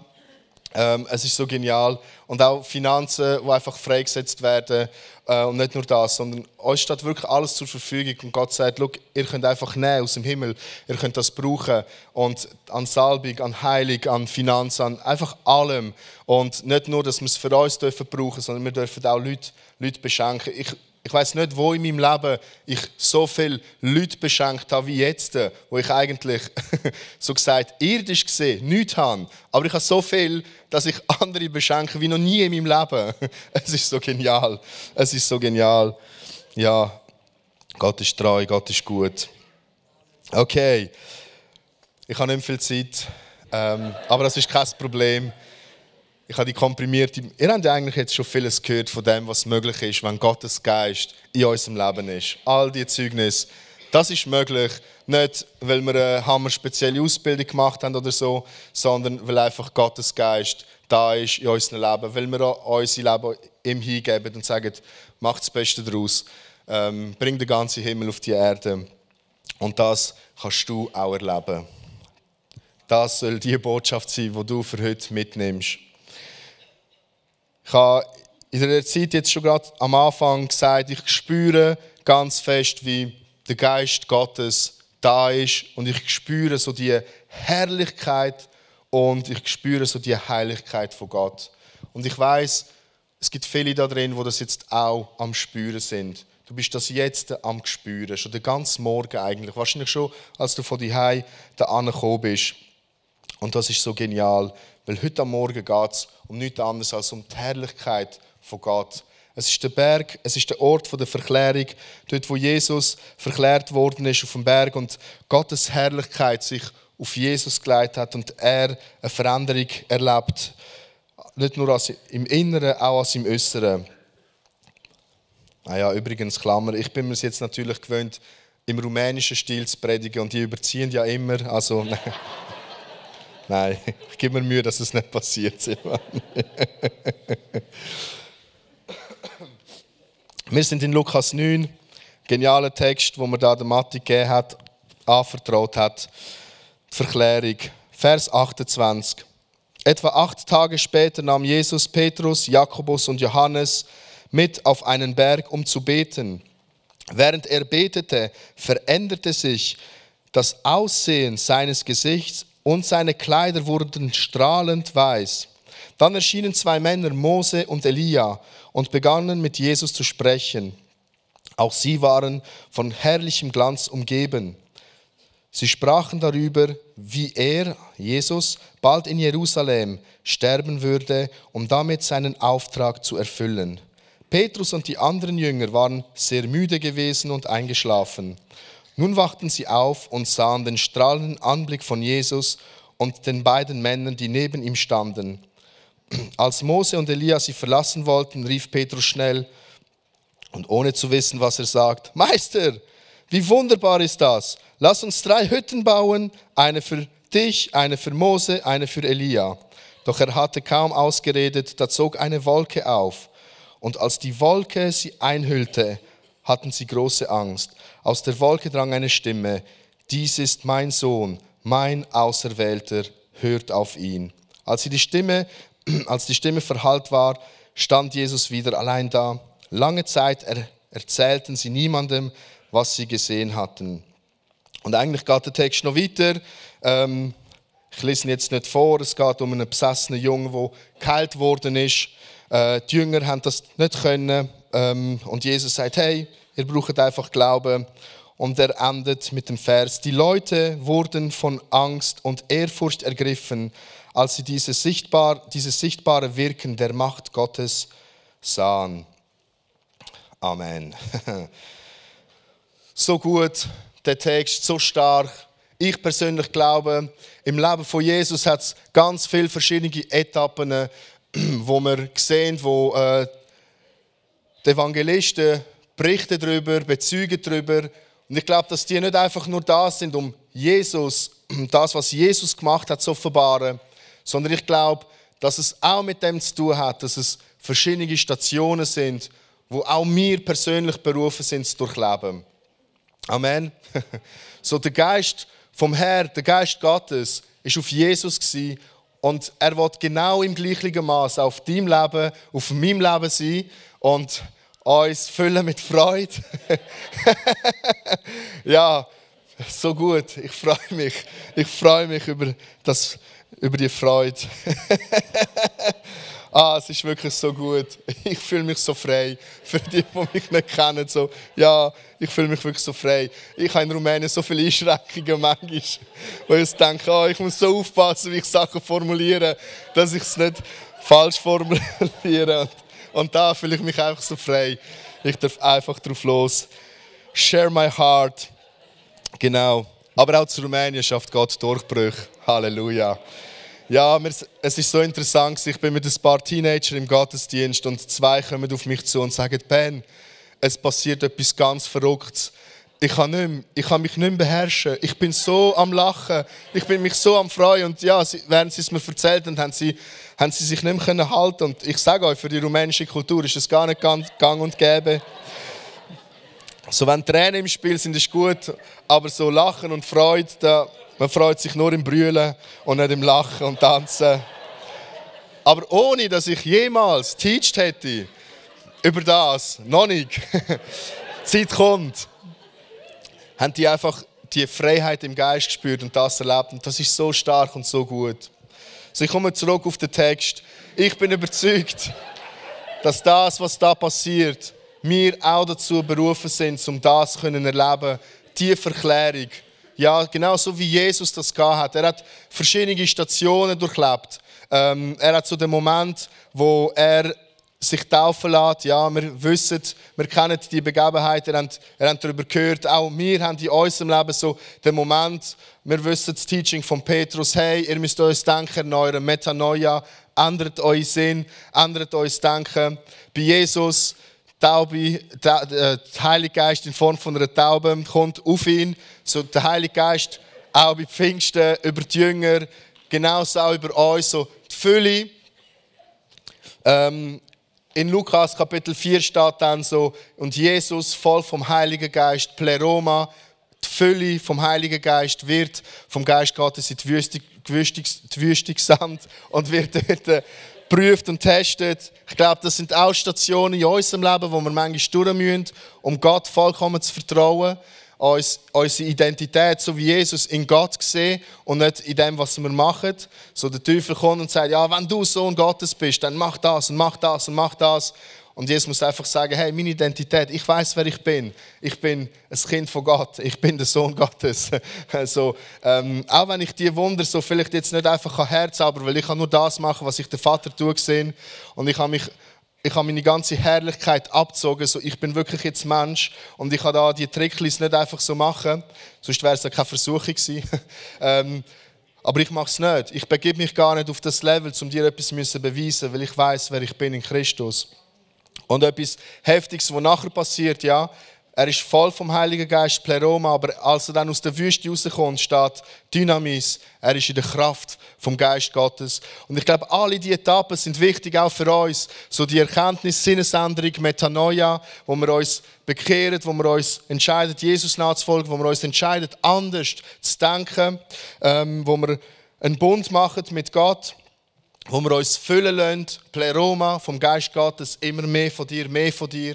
Ähm, es ist so genial. Und auch Finanzen, die einfach freigesetzt werden. Äh, und nicht nur das, sondern euch steht wirklich alles zur Verfügung. Und Gott sagt, ihr könnt einfach nehmen aus dem Himmel. Ihr könnt das brauchen. Und an Salbung, an Heilung, an Finanzen, an einfach allem. Und nicht nur, dass wir es für uns dürfen brauchen, sondern wir dürfen auch Leute, Leute beschenken. Ich, ich weiß nicht, wo in meinem Leben ich so viele Leute beschenkt habe wie jetzt, wo ich eigentlich [LAUGHS] so gesagt irdisch gesehen nichts habe. Aber ich habe so viel, dass ich [LAUGHS] andere beschenke wie noch nie in meinem Leben. [LAUGHS] Es ist so genial. Es ist so genial. Ja, Gott ist treu, Gott ist gut. Okay, ich habe nicht viel Zeit, ähm, aber das ist kein Problem ich habe die komprimierte. Ihr habt ja eigentlich jetzt schon vieles gehört von dem, was möglich ist, wenn Gottes Geist in unserem Leben ist. All die Zeugnisse, das ist möglich, nicht weil wir eine hammer spezielle Ausbildung gemacht haben oder so, sondern weil einfach Gottes Geist da ist in unserem Leben, weil wir unser Leben ihm hingeben und sagen, mach das Beste daraus, ähm, bring den ganzen Himmel auf die Erde. Und das kannst du auch erleben. Das soll die Botschaft sein, die du für heute mitnimmst. Ich habe in der Zeit jetzt schon gerade am Anfang gesagt, ich spüre ganz fest, wie der Geist Gottes da ist und ich spüre so die Herrlichkeit und ich spüre so die Heiligkeit von Gott. Und ich weiß, es gibt viele da drin, wo das jetzt auch am Spüren sind. Du bist das jetzt am Spüren, schon den ganzen Morgen eigentlich. Wahrscheinlich schon, als du von dir da angekommen bist. Und das ist so genial, weil heute am Morgen geht es um nichts anderes als um die Herrlichkeit von Gott. Es ist der Berg, es ist der Ort der Verklärung, dort wo Jesus verklärt worden ist auf dem Berg und Gottes Herrlichkeit sich auf Jesus geleitet hat und er eine Veränderung erlebt. Nicht nur im Inneren, auch als im Äußeren. Ah übrigens, Klammer, ich bin mir jetzt natürlich gewöhnt, im rumänischen Stil zu predigen und die überziehen ja immer. Also, [LAUGHS] Nein, [LAUGHS] ich gebe mir Mühe, dass es nicht passiert. [LAUGHS] Wir sind in Lukas 9, genialer Text, wo man da der Mathe gegeben hat, anvertraut hat. Die Verklärung, Vers 28. Etwa acht Tage später nahm Jesus Petrus, Jakobus und Johannes mit auf einen Berg, um zu beten. Während er betete, veränderte sich das Aussehen seines Gesichts und seine Kleider wurden strahlend weiß. Dann erschienen zwei Männer, Mose und Elia, und begannen mit Jesus zu sprechen. Auch sie waren von herrlichem Glanz umgeben. Sie sprachen darüber, wie er, Jesus, bald in Jerusalem sterben würde, um damit seinen Auftrag zu erfüllen. Petrus und die anderen Jünger waren sehr müde gewesen und eingeschlafen. Nun wachten sie auf und sahen den strahlenden Anblick von Jesus und den beiden Männern, die neben ihm standen. Als Mose und Elia sie verlassen wollten, rief Petrus schnell und ohne zu wissen, was er sagt, Meister, wie wunderbar ist das. Lass uns drei Hütten bauen, eine für dich, eine für Mose, eine für Elia. Doch er hatte kaum ausgeredet, da zog eine Wolke auf. Und als die Wolke sie einhüllte, hatten sie große Angst. Aus der Wolke drang eine Stimme, dies ist mein Sohn, mein Auserwählter, hört auf ihn. Als, die Stimme, [CLEARS THROAT] als die Stimme verhallt war, stand Jesus wieder allein da. Lange Zeit er, erzählten sie niemandem, was sie gesehen hatten. Und eigentlich geht der Text noch weiter. Ähm, ich lese ihn jetzt nicht vor. Es geht um einen besessenen Jungen, der geheilt worden ist. Äh, die Jünger haben das nicht können. Ähm, und Jesus sagt, hey, ihr braucht einfach Glauben. Und er endet mit dem Vers, die Leute wurden von Angst und Ehrfurcht ergriffen, als sie diese sichtbar, dieses sichtbare Wirken der Macht Gottes sahen. Amen. [LAUGHS] So gut, der Text, so stark. Ich persönlich glaube, im Leben von Jesus hat es ganz viele verschiedene Etappen, [CLEARS THROAT] wo wir sehen, wo äh, die Evangelisten berichten darüber, bezeugen darüber. Und ich glaube, dass die nicht einfach nur da sind, um Jesus, [CLEARS THROAT] das, was Jesus gemacht hat, zu offenbaren, sondern ich glaube, dass es auch mit dem zu tun hat, dass es verschiedene Stationen sind, wo auch wir persönlich berufen sind zu durchleben. Amen. [LAUGHS] So der Geist vom Herrn, der Geist Gottes, ist auf Jesus gewesen und er wird genau im gleichen Maß auf deinem Leben, auf meinem Leben sein und uns füllen mit Freude. [LAUGHS] ja, so gut. Ich freue mich. Ich freue mich über, das, über die Freude. [LAUGHS] ah, es ist wirklich so gut. Ich fühle mich so frei. Für die, die mich nicht kennen, so, ja, ich fühle mich wirklich so frei. Ich habe in Rumänien so viele Einschränkungen manchmal, wo ich denke, oh, ich muss so aufpassen, wie ich Sachen formuliere, dass ich es nicht falsch formuliere. Und da fühle ich mich einfach so frei. Ich darf einfach drauf los. Share my heart. Genau. Aber auch zu Rumänien schafft Gott Durchbrüche. Halleluja. Ja, es ist so interessant. Ich bin mit ein paar Teenagern im Gottesdienst und zwei kommen auf mich zu und sagen: Ben, es passiert etwas ganz Verrücktes. Ich kann, nicht mehr, ich kann mich nicht mehr beherrschen. Ich bin so am Lachen. Ich bin mich so am Freuen. Und ja, während sie es mir erzählt haben, haben sie haben sie sich nicht mehr halten Und ich sage euch, für die rumänische Kultur ist es gar nicht gang und gäbe. So, wenn Tränen im Spiel sind, ist gut, aber so Lachen und Freude, da, man freut sich nur im Brüllen und nicht im Lachen und Tanzen. Aber ohne, dass ich jemals teacht hätte über das, noch nicht, [LAUGHS] Zeit kommt, haben die einfach die Freiheit im Geist gespürt und das erlebt. Und das ist so stark und so gut. Also ich komme zurück auf den Text. Ich bin überzeugt, dass das, was da passiert, wir auch dazu berufen sind, um das zu erleben. Die Verklärung. Ja, genau so wie Jesus das hat. Er hat verschiedene Stationen durchlebt. Ähm, er hat so den Moment, wo er sich taufen lässt. Ja, wir wissen, wir kennen die Begebenheit, ihr habt, ihr habt darüber gehört. Auch wir haben in unserem Leben so den Moment, wir wissen das Teaching von Petrus, hey, ihr müsst euch denken, eurem Metanoia, ändert euch Sinn, ändert euch Denken. Bei Jesus, Taube, der, der Heilige Geist in Form von einer Taube kommt auf ihn. So der Heilige Geist auch bei Pfingsten über die Jünger, genauso auch über uns, so die Fülle. Ähm, in Lukas Kapitel 4 steht dann so, und Jesus voll vom Heiligen Geist, Pleroma, die Fülle vom Heiligen Geist wird vom Geist Gottes in die Wüste, gesandt und wird dort geprüft und testet. Ich glaube, das sind auch Stationen in unserem Leben, wo wir manchmal durch müssen, um Gott vollkommen zu vertrauen uns, unsere Identität, so wie Jesus, in Gott sehen und nicht in dem, was wir machen. So der Teufel kommt und sagt, ja, wenn du Sohn Gottes bist, dann mach das und mach das und mach das. Und Jesus muss einfach sagen, hey, meine Identität, ich weiß, wer ich bin. Ich bin ein Kind von Gott. Ich bin der Sohn Gottes. [LAUGHS] also, ähm, auch wenn ich die Wunder so vielleicht jetzt nicht einfach herzaubern weil ich kann nur das machen, was ich der Vater tue gesehen und ich habe mich ich habe meine ganze Herrlichkeit abgezogen. So, ich bin wirklich jetzt Mensch und ich kann da die Tricklis nicht einfach so machen. Sonst wäre es ja keine Versuchung gewesen. [LAUGHS] ähm, aber ich mache es nicht. Ich begebe mich gar nicht auf das Level, um dir etwas zu beweisen, weil ich weiß, wer ich bin in Christus. Und etwas Heftiges, was nachher passiert, ja, er ist voll vom Heiligen Geist, Pleroma, aber als er dann aus der Wüste rauskommt, steht Dynamis. Er ist in der Kraft vom Geist Gottes. Und ich glaube, alle diese Etappen sind wichtig auch für uns. So die Erkenntnis, Sinnesänderung, Metanoia, wo wir uns bekehren, wo wir uns entscheiden, Jesus nachzufolgen, wo wir uns entscheiden, anders zu denken, ähm, wo wir einen Bund machen mit Gott wo wir uns füllen lassen, Pleroma vom Geist Gottes, immer mehr von dir, mehr von dir.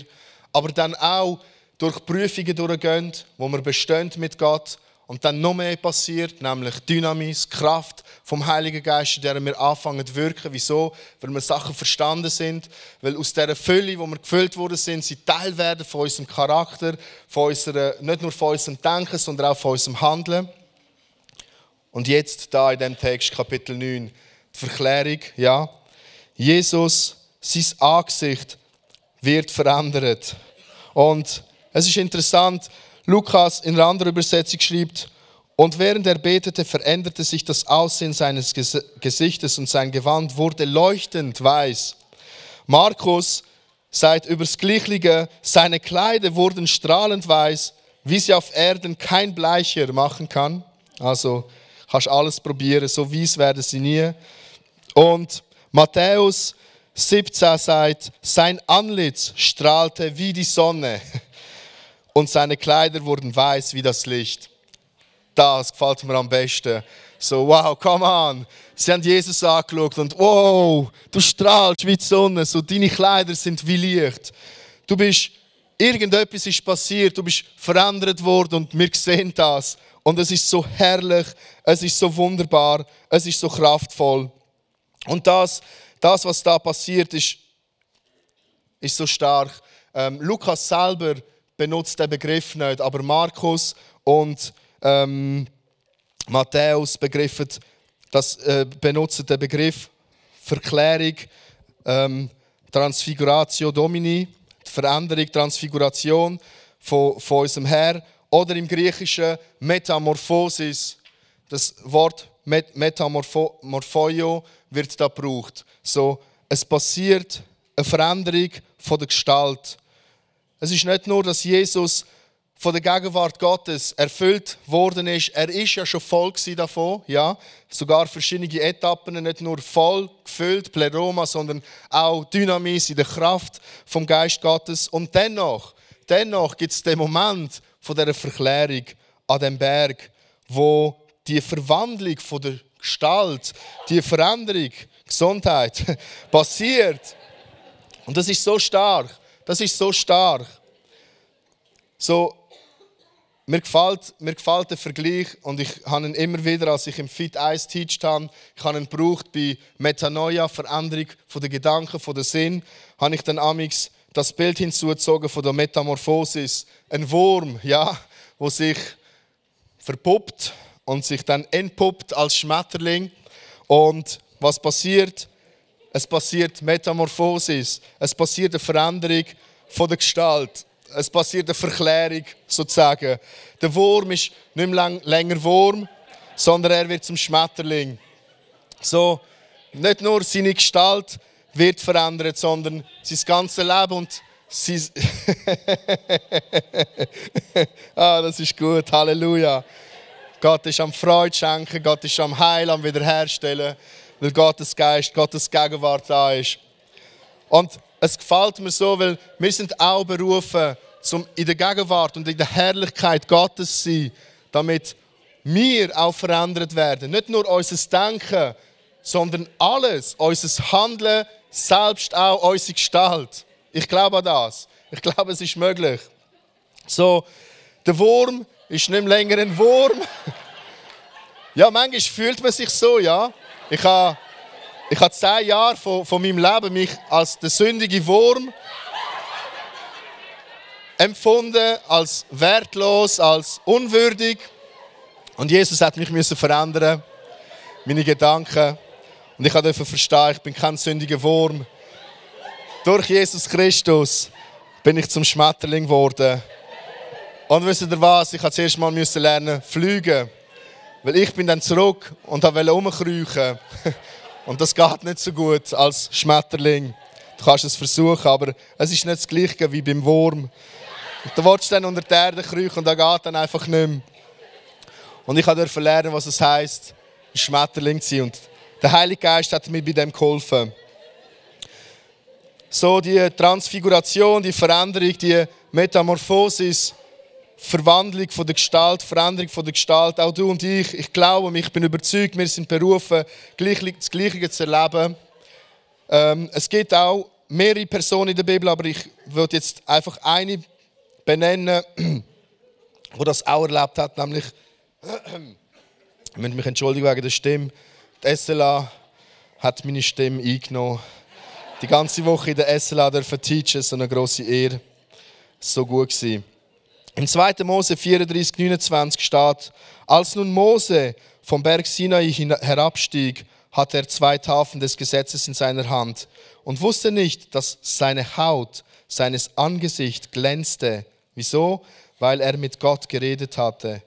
Aber dann auch durch Prüfungen durchgehen, wo wir bestehen mit Gott und dann noch mehr passiert, nämlich Dynamis, Kraft vom Heiligen Geist, in der wir anfangen zu wirken. Wieso? Weil wir Sachen verstanden sind, weil aus dieser Fülle, wo wir gefüllt worden sind, sie Teil werden von unserem Charakter, von unserer, nicht nur von unserem Denken, sondern auch von unserem Handeln. Und jetzt da in dem Text Kapitel 9, die Verklärung, ja. Jesus, sein Angesicht wird verändert. Und es ist interessant, Lukas in einer anderen Übersetzung schreibt, und während er betete, veränderte sich das Aussehen seines Gesichtes und sein Gewand wurde leuchtend weiß. Markus sagt übers Gleichliche, seine Kleider wurden strahlend weiß, wie sie auf Erden kein Bleicher machen kann. Also kannst alles probieren, so weiß werden sie nie. Und Matthäus 17 sagt, sein Antlitz strahlte wie die Sonne [LAUGHS] und seine Kleider wurden weiß wie das Licht das gefällt mir am besten. So, wow, come on. Sie haben Jesus angeschaut und wow, du strahlst wie die Sonne, so deine Kleider sind wie Licht. Du bist, irgendetwas ist passiert, du bist verändert worden und wir sehen das. Und es ist so herrlich, es ist so wunderbar, es ist so kraftvoll. Und das, das was da passiert ist, ist so stark. Ähm, Lukas selber benutzt den Begriff nicht, aber Markus und ähm, Matthäus begriffen, das, äh, benutzt den Begriff Verklärung, ähm, Transfiguratio Domini, die Veränderung, Transfiguration von, von unserem Herr. Oder im Griechischen Metamorphosis. Das Wort Metamorphoio wird da gebraucht. So, es passiert eine Veränderung von der Gestalt. Es ist nicht nur, dass Jesus von der Gegenwart Gottes erfüllt worden ist. Er ist ja schon voll davon, ja. Sogar verschiedene Etappen, nicht nur voll gefüllt, Pleroma, sondern auch Dynamis in der Kraft vom Geist Gottes. Und dennoch, dennoch gibt es den Moment von der Verklärung an dem Berg, wo die Verwandlung von der Gestalt, die Veränderung, Gesundheit [LAUGHS] passiert. Und das ist so stark. Das ist so stark. So, mir gefällt, mir gefällt der Vergleich und ich habe ihn immer wieder, als ich im Fit 1 teacht habe, ich habe ihn gebraucht bei Metanoia, Veränderung von den Gedanken, von den Sinn, habe ich dann amix das Bild hinzugezogen von der Metamorphosis. Ein Wurm, ja, wo sich verpuppt und sich dann entpuppt als Schmetterling. Und was passiert? Es passiert Metamorphosis. Es passiert eine Veränderung von der Gestalt es passiert eine Verklärung sozusagen. Der Wurm ist nicht mehr länger Wurm, sondern er wird zum Schmetterling. So, nicht nur seine Gestalt wird verändert, sondern sein ganzes Leben und sein [LAUGHS] ah, das ist gut, Halleluja. Gott ist am Freude schenken, Gott ist am Heil, am Wiederherstellen, weil Gottes Geist, Gottes Gegenwart da ist. Und es gefällt mir so, weil wir sind auch berufen, um in der Gegenwart und in der Herrlichkeit Gottes zu sein, damit wir auch verändert werden. Nicht nur unser Denken, sondern alles, unser Handeln, selbst auch unsere Gestalt. Ich glaube an das. Ich glaube, es ist möglich. So, der Wurm ist nicht länger ein Wurm. [LAUGHS] ja, manchmal fühlt man sich so, ja. Ich habe ich habe zehn Jahre von, von meinem Leben mich als der sündige Wurm empfunden, als wertlos, als unwürdig. Und Jesus hat mich müssen verändern, meine Gedanken. Und ich durfte verstehen, ich bin kein sündiger Wurm. Durch Jesus Christus bin ich zum Schmetterling geworden. Und wisst ihr was? Ich musste zuerst mal lernen, fliegen. Weil ich bin dann zurück und wollte rumkriechen. [LAUGHS] Und das geht nicht so gut als Schmetterling. Du kannst es versuchen, aber es ist nicht das Gleiche wie beim Wurm. Und du willst dann unter die Erde kriechen und da geht dann einfach nicht mehr. Und ich durfte lernen, was es heisst, ein Schmetterling zu sein. Und der Heilige Geist hat mir bei dem geholfen. So die Transfiguration, die Veränderung, die Metamorphosis, Verwandlung von der Gestalt, Veränderung von der Gestalt. Auch du und ich, ich glaube, ich bin überzeugt, wir sind berufen, das Gleiche zu erleben. Ähm, es gibt auch mehrere Personen in der Bibel, aber ich würde jetzt einfach eine benennen, [CLEARS THROAT] wo das auch erlebt hat, nämlich, [CLEARS THROAT] ich möchte mich entschuldigen wegen der Stimme, die SLA hat meine Stimme eingenommen. Die ganze Woche in der SLA dürfen teachen, so eine grosse Ehre. So gut gewesen. Im 2. Mose 34, 29 steht, als nun Mose vom Berg Sinai herabstieg, hatte er zwei Tafeln des Gesetzes in seiner Hand und wusste nicht, dass seine Haut, seines Angesicht glänzte. Wieso? Weil er mit Gott geredet hatte.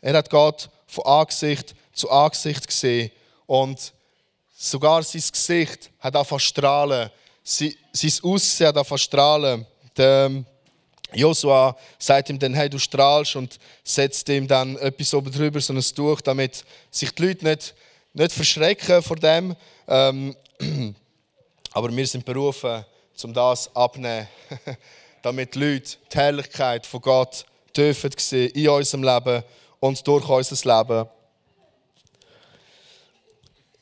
Er hat Gott von Angesicht zu Angesicht gesehen und sogar sein Gesicht hat angefangen strahlen. Sein Aussehen hat angefangen strahlen. Ähm, Josua sagt ihm dann, hey, du strahlst und setzt ihm dann etwas oben drüber, so ein Tuch, damit sich die Leute nicht, nicht verschrecken vor dem. Ähm, [CLEARS THROAT] aber wir sind berufen, um das abzunehmen, [LAUGHS] damit die Leute die Herrlichkeit von Gott dürfen sehen in unserem Leben und durch unser Leben.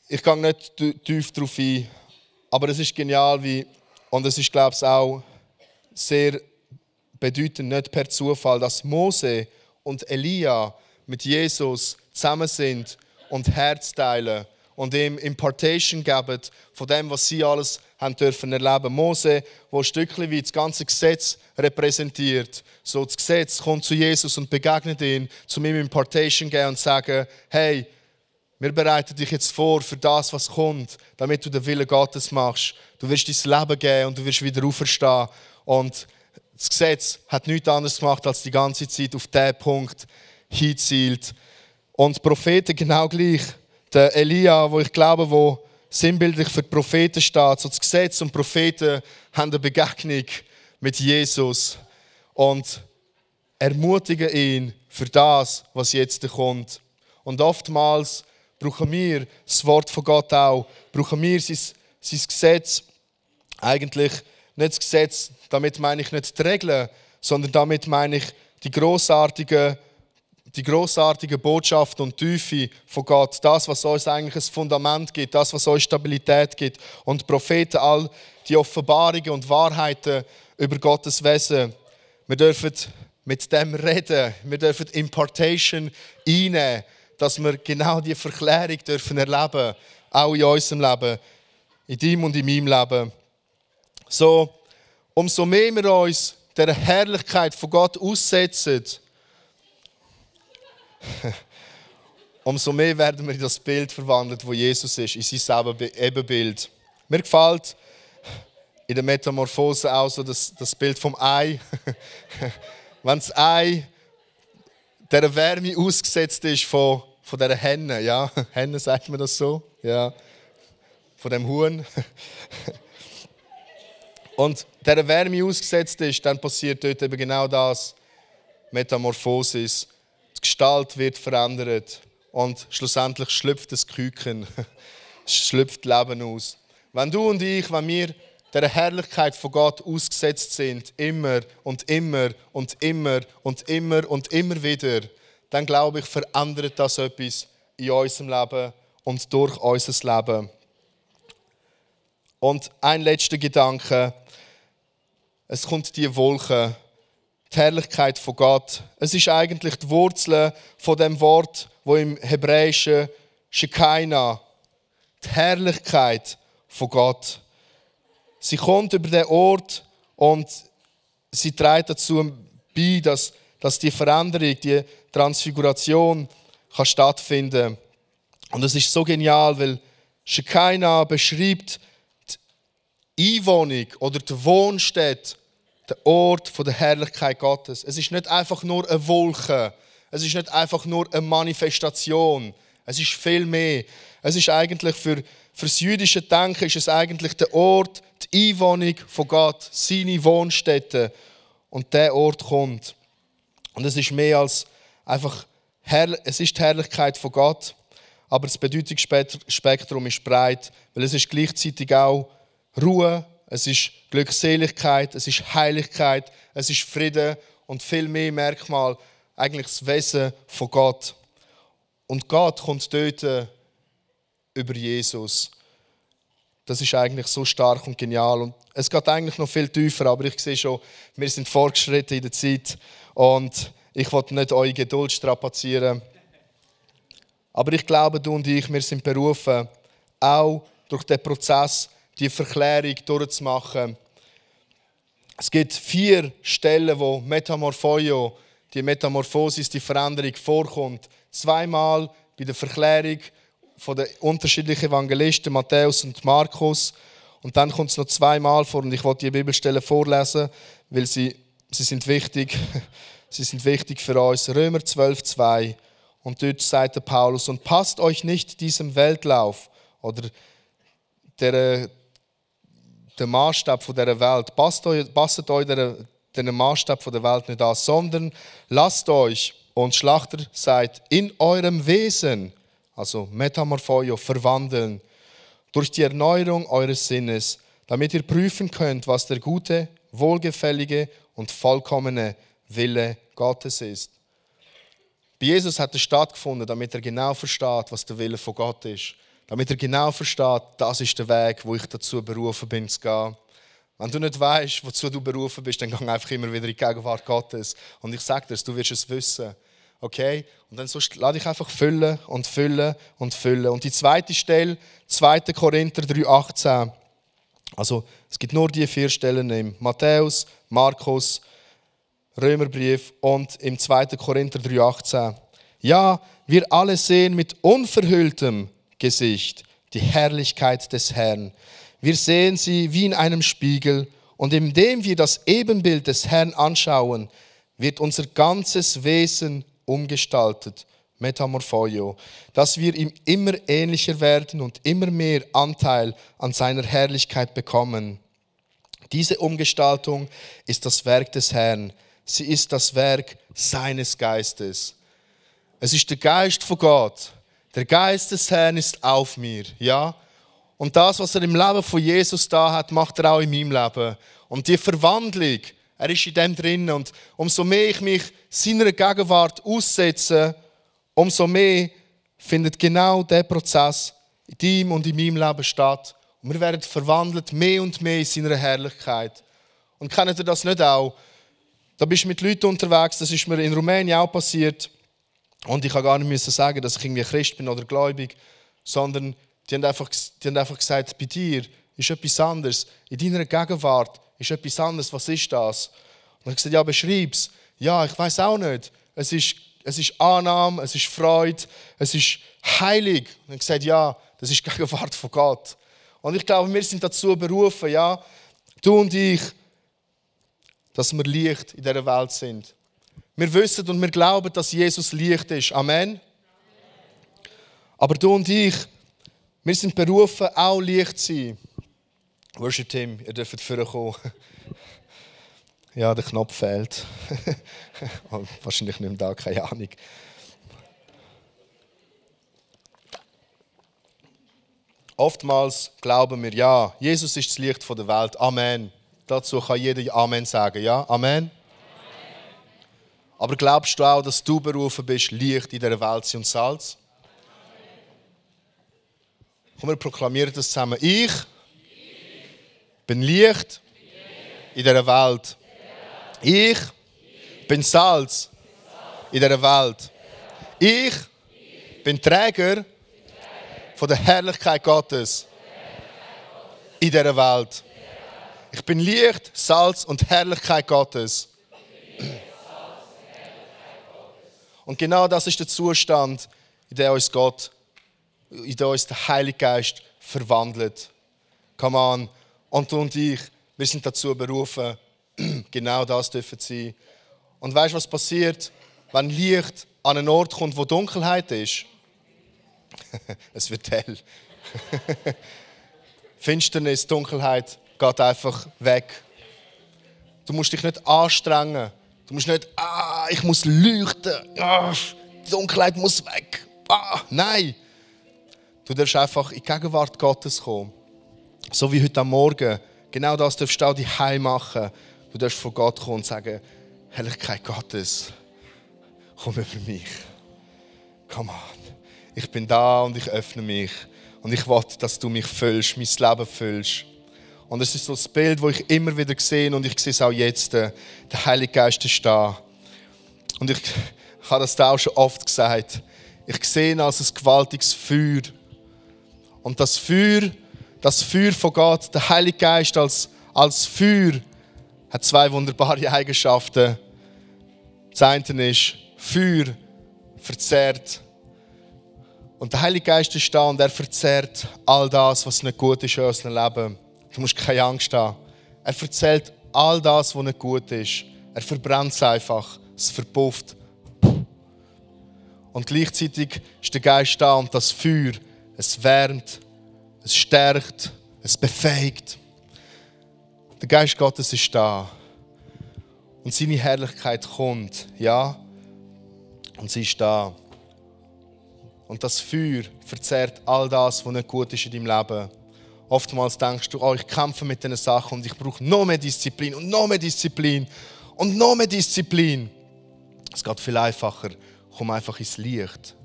Ich gehe nicht tief darauf ein, aber es ist genial, wie, und es ist, glaube ich, auch sehr bedeutend, nicht per Zufall, dass Mose und Elia mit Jesus zusammen sind und Herz teilen und ihm Impartation geben von dem, was sie alles haben dürfen erleben. Mose, wo ein Stückchen wie das ganze Gesetz repräsentiert. So das Gesetz kommt zu Jesus und begegnet ihn, zu ihm Impartation geben und sagen, hey, wir bereiten dich jetzt vor für das, was kommt, damit du den Willen Gottes machst. Du wirst dein Leben geben und du wirst wieder auferstehen. Und das Gesetz hat nichts anderes gemacht, als die ganze Zeit auf diesen Punkt hinzielt. Und die Propheten genau gleich. Der Elia, wo ich glaube, wo sinnbildlich für die Propheten steht. So das Gesetz und die Propheten haben eine Begegnung mit Jesus und ermutigen ihn für das, was jetzt kommt. Und oftmals brauchen wir das Wort von Gott auch, brauchen wir sein, sein Gesetz. Eigentlich nicht das Gesetz, damit meine ich nicht die Regeln, sondern damit meine ich die großartige die großartige Botschaft und Tiefe von Gott, das, was uns eigentlich ein Fundament gibt, das, was uns Stabilität gibt. Und die Propheten, all die Offenbarungen und Wahrheiten über Gottes Wesen. Wir dürfen mit dem reden, wir dürfen Importation einnehmen dass wir genau diese Verklärung dürfen erleben auch in unserem Leben, in deinem und in meinem Leben. So, umso mehr wir uns der Herrlichkeit von Gott aussetzen, [LAUGHS] umso mehr werden wir in das Bild verwandelt, wo Jesus ist, in sein Ebenbild. Mir gefällt in der Metamorphose auch so das, das Bild vom Ei. [LAUGHS] Wenn das Ei der Wärme ausgesetzt ist von von dieser Henne, ja, [LAUGHS] Henne sagt man das so, ja, von dem Huhn. Und der Wärme ausgesetzt ist, dann passiert dort eben genau das, Metamorphosis. Die Gestalt wird verändert und schlussendlich schlüpft das Küken, [LAUGHS] schlüpft Leben aus. Wenn du und ich, wenn wir der Herrlichkeit von Gott ausgesetzt sind, immer und immer und immer und immer und immer wieder, dann glaube ich, verändert das etwas in unserem Leben und durch unser Leben. Und ein letzter Gedanke. Es kommt die Wolke, die Herrlichkeit von Gott. Es ist eigentlich die Wurzel von dem Wort, wo im Hebräischen Shekinah, die Herrlichkeit von Gott. Sie kommt über den Ort und sie trägt dazu bei, dass, dass die Veränderung, die Transfiguration kann stattfinden Und das ist so genial, weil Shekinah beschreibt Einwohnung oder die Wohnstätte, der Ort der Herrlichkeit Gottes. Es ist nicht einfach nur eine Wolke, es ist nicht einfach nur eine Manifestation, es ist viel mehr. Es ist eigentlich für, für das jüdische Denken ist es eigentlich der Ort, die Einwohnung von Gott, seine Wohnstätte. Und der Ort kommt. Und es ist mehr als einfach, es ist die Herrlichkeit von Gott, aber das Bedeutungsspektrum ist breit, weil es ist gleichzeitig auch Ruhe, es ist Glückseligkeit, es ist Heiligkeit, es ist Frieden und viel mehr Merkmal, eigentlich das Wesen von Gott. Und Gott kommt dort über Jesus. Das ist eigentlich so stark und genial. Und es geht eigentlich noch viel tiefer, aber ich sehe schon, wir sind fortgeschritten in der Zeit. Und ich will nicht eure Geduld strapazieren. Aber ich glaube, du und ich, wir sind berufen, auch durch den Prozess die Verklärung durchzumachen. Es gibt vier Stellen, wo Metamorphoio, die Metamorphosis, die Veränderung vorkommt. Zweimal bei der Verklärung von den unterschiedlichen Evangelisten, Matthäus und Markus. Und dann kommt es noch zweimal vor und ich wollte die Bibelstellen vorlesen, weil sie, sie sind wichtig. [LAUGHS] Sie sind wichtig für uns. Römer 12, 2. Und dort sagt der Paulus, und passt euch nicht diesem Weltlauf oder der, der Maßstab der Welt, passt euch, passt euch der, den Maßstab der Welt nicht an, sondern lasst euch und Schlachter seid in eurem Wesen, also Metamorphoio, verwandeln durch die Erneuerung eures Sinnes, damit ihr prüfen könnt, was der gute, wohlgefällige und vollkommene Wille Gottes ist. Bei Jesus hat es stattgefunden, damit er genau versteht, was der Wille von Gott ist. Damit er genau versteht, das ist der Weg, wo ich dazu berufen bin zu gehen. Wenn du nicht weißt, wozu du berufen bist, dann geh einfach immer wieder in die Gegenwart Gottes. Und ich sage dir, du wirst es wissen. Okay? Und dann sonst lade ich einfach füllen und füllen und füllen. Und die zweite Stelle, 2. Korinther 3,18. Also, es gibt nur die vier Stellen im Matthäus, Markus, Römerbrief und im 2. Korinther 3,18. Ja, wir alle sehen mit unverhülltem Gesicht die Herrlichkeit des Herrn. Wir sehen sie wie in einem Spiegel und indem wir das Ebenbild des Herrn anschauen, wird unser ganzes Wesen umgestaltet, Metamorphoio, dass wir ihm immer ähnlicher werden und immer mehr Anteil an seiner Herrlichkeit bekommen. Diese Umgestaltung ist das Werk des Herrn, sie ist das Werk seines Geistes. Es ist der Geist von Gott. Der Geist des Herrn ist auf mir, ja? Und das, was er im Leben von Jesus da hat, macht er auch in meinem Leben. Und die Verwandlung, er ist in dem drin. Und umso mehr ich mich seiner Gegenwart aussetze, umso mehr findet genau der Prozess in deinem und in meinem Leben statt. Und wir werden verwandelt mehr und mehr in seiner Herrlichkeit. Und kennt ihr das nicht auch? Da bist du mit Leuten unterwegs, das ist mir in Rumänien auch passiert. Und ich habe gar nicht sagen, dass ich irgendwie Christ bin oder gläubig, sondern die haben, einfach, die haben einfach gesagt, bei dir ist etwas anderes. In deiner Gegenwart ist etwas anderes. Was ist das? Und ich habe gesagt, ja, beschreib's. Ja, ich weiß auch nicht. Es ist, es ist Annahme, es ist Freude, es ist heilig. Und ich habe gesagt, ja, das ist die [LAUGHS] Gegenwart von Gott. Und ich glaube, wir sind dazu berufen, ja, du und ich, dass wir Licht in dieser Welt sind. Wir wissen und wir glauben, dass Jesus Licht ist. Amen. Aber du und ich, wir sind berufen, auch Licht zu sein. Worship Team, ihr dürft vorkommen. [LAUGHS] Ja, der Knopf fehlt. [LAUGHS] Oh, wahrscheinlich nicht mehr da, keine Ahnung. Oftmals glauben wir, ja, Jesus ist das Licht der Welt. Amen. Dazu kann jeder Amen sagen. Ja, Amen. Aber glaubst du auch, dass du berufen bist, Licht in dieser Welt zu und Salz? Komm, wir proklamieren das zusammen. Ich bin Licht in dieser Welt. Ich bin Salz in dieser Welt. Ich bin Träger von der Herrlichkeit Gottes in dieser Welt. Ich bin Licht, Salz und Herrlichkeit Gottes. Und genau das ist der Zustand, in dem uns Gott, in dem uns der Heilige Geist verwandelt. Come on. Und du und ich, wir sind dazu berufen, [CLEARS THROAT] genau das dürfen sein. Und weißt du, was passiert, wenn Licht an einen Ort kommt, wo Dunkelheit ist? [LAUGHS] es wird hell. [LAUGHS] Finsternis, Dunkelheit geht einfach weg. Du musst dich nicht anstrengen. Du musst nicht, ah, ich muss leuchten, ah, die Dunkelheit muss weg. Ah, nein. Du darfst einfach in die Gegenwart Gottes kommen. So wie heute am Morgen. Genau das darfst du auch die Heim machen. Du darfst vor Gott kommen und sagen, Herrlichkeit Gottes, komm über mich. Come on. Ich bin da und ich öffne mich. Und ich will, dass du mich füllst, mein Leben füllst. Und es ist so das Bild, das ich immer wieder sehe und ich sehe es auch jetzt. Der Heilige Geist ist da. Und ich, ich [LAUGHS] habe das da auch schon oft gesagt. Ich sehe ihn als ein gewaltiges Feuer. Und das Feuer, das Feuer von Gott, der Heilige Geist als, als Feuer, hat zwei wunderbare [LAUGHS] Eigenschaften. Das eine ist, Feuer verzehrt Und der Heilige Geist ist da und er verzehrt all das, was nicht gut ist in unserem Leben. Du musst keine Angst haben. Er erzählt all das, was nicht gut ist. Er verbrennt es einfach. Es verpufft. Und gleichzeitig ist der Geist da und das Feuer, es wärmt, es stärkt, es befähigt. Der Geist Gottes ist da. Und seine Herrlichkeit kommt, ja. Und sie ist da. Und das Feuer verzehrt all das, was nicht gut ist in deinem Leben. Oftmals denkst du, oh, ich kämpfe mit diesen Sachen und ich brauche noch mehr Disziplin und noch mehr Disziplin und noch mehr Disziplin. Es geht viel einfacher. Komm einfach ins Licht.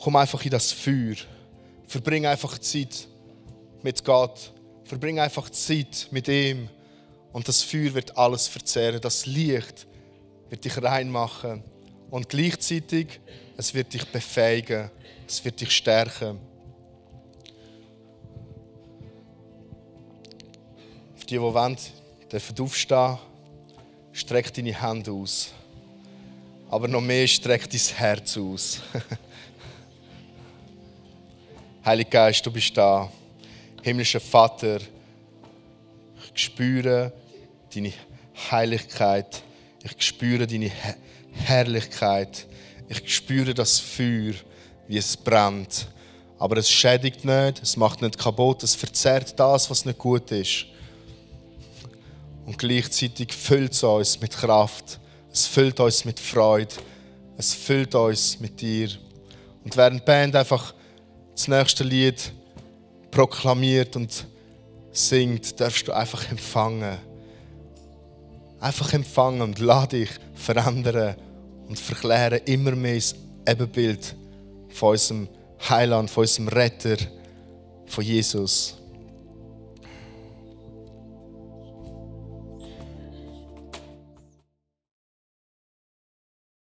Komm einfach in das Feuer. Verbring einfach Zeit mit Gott. Verbring einfach Zeit mit ihm. Und das Feuer wird alles verzehren. Das Licht wird dich reinmachen. Und gleichzeitig es wird dich befähigen, es wird dich stärken. Die, die wollen, dürfen aufstehen, streck deine Hände aus. Aber noch mehr streck dein Herz aus. [LAUGHS] Heiliger Geist, du bist da. Himmlischer Vater, ich spüre deine Heiligkeit. Ich spüre deine Herrlichkeit. Ich spüre das Feuer, wie es brennt. Aber es schädigt nicht, es macht nicht kaputt, es verzerrt das, was nicht gut ist. Und gleichzeitig füllt es uns mit Kraft, es füllt uns mit Freude, es füllt uns mit dir. Und während die Band einfach das nächste Lied proklamiert und singt, darfst du einfach empfangen. Einfach empfangen und lass dich verändern und verklären immer mehr das Ebenbild von unserem Heiland, von unserem Retter, von Jesus.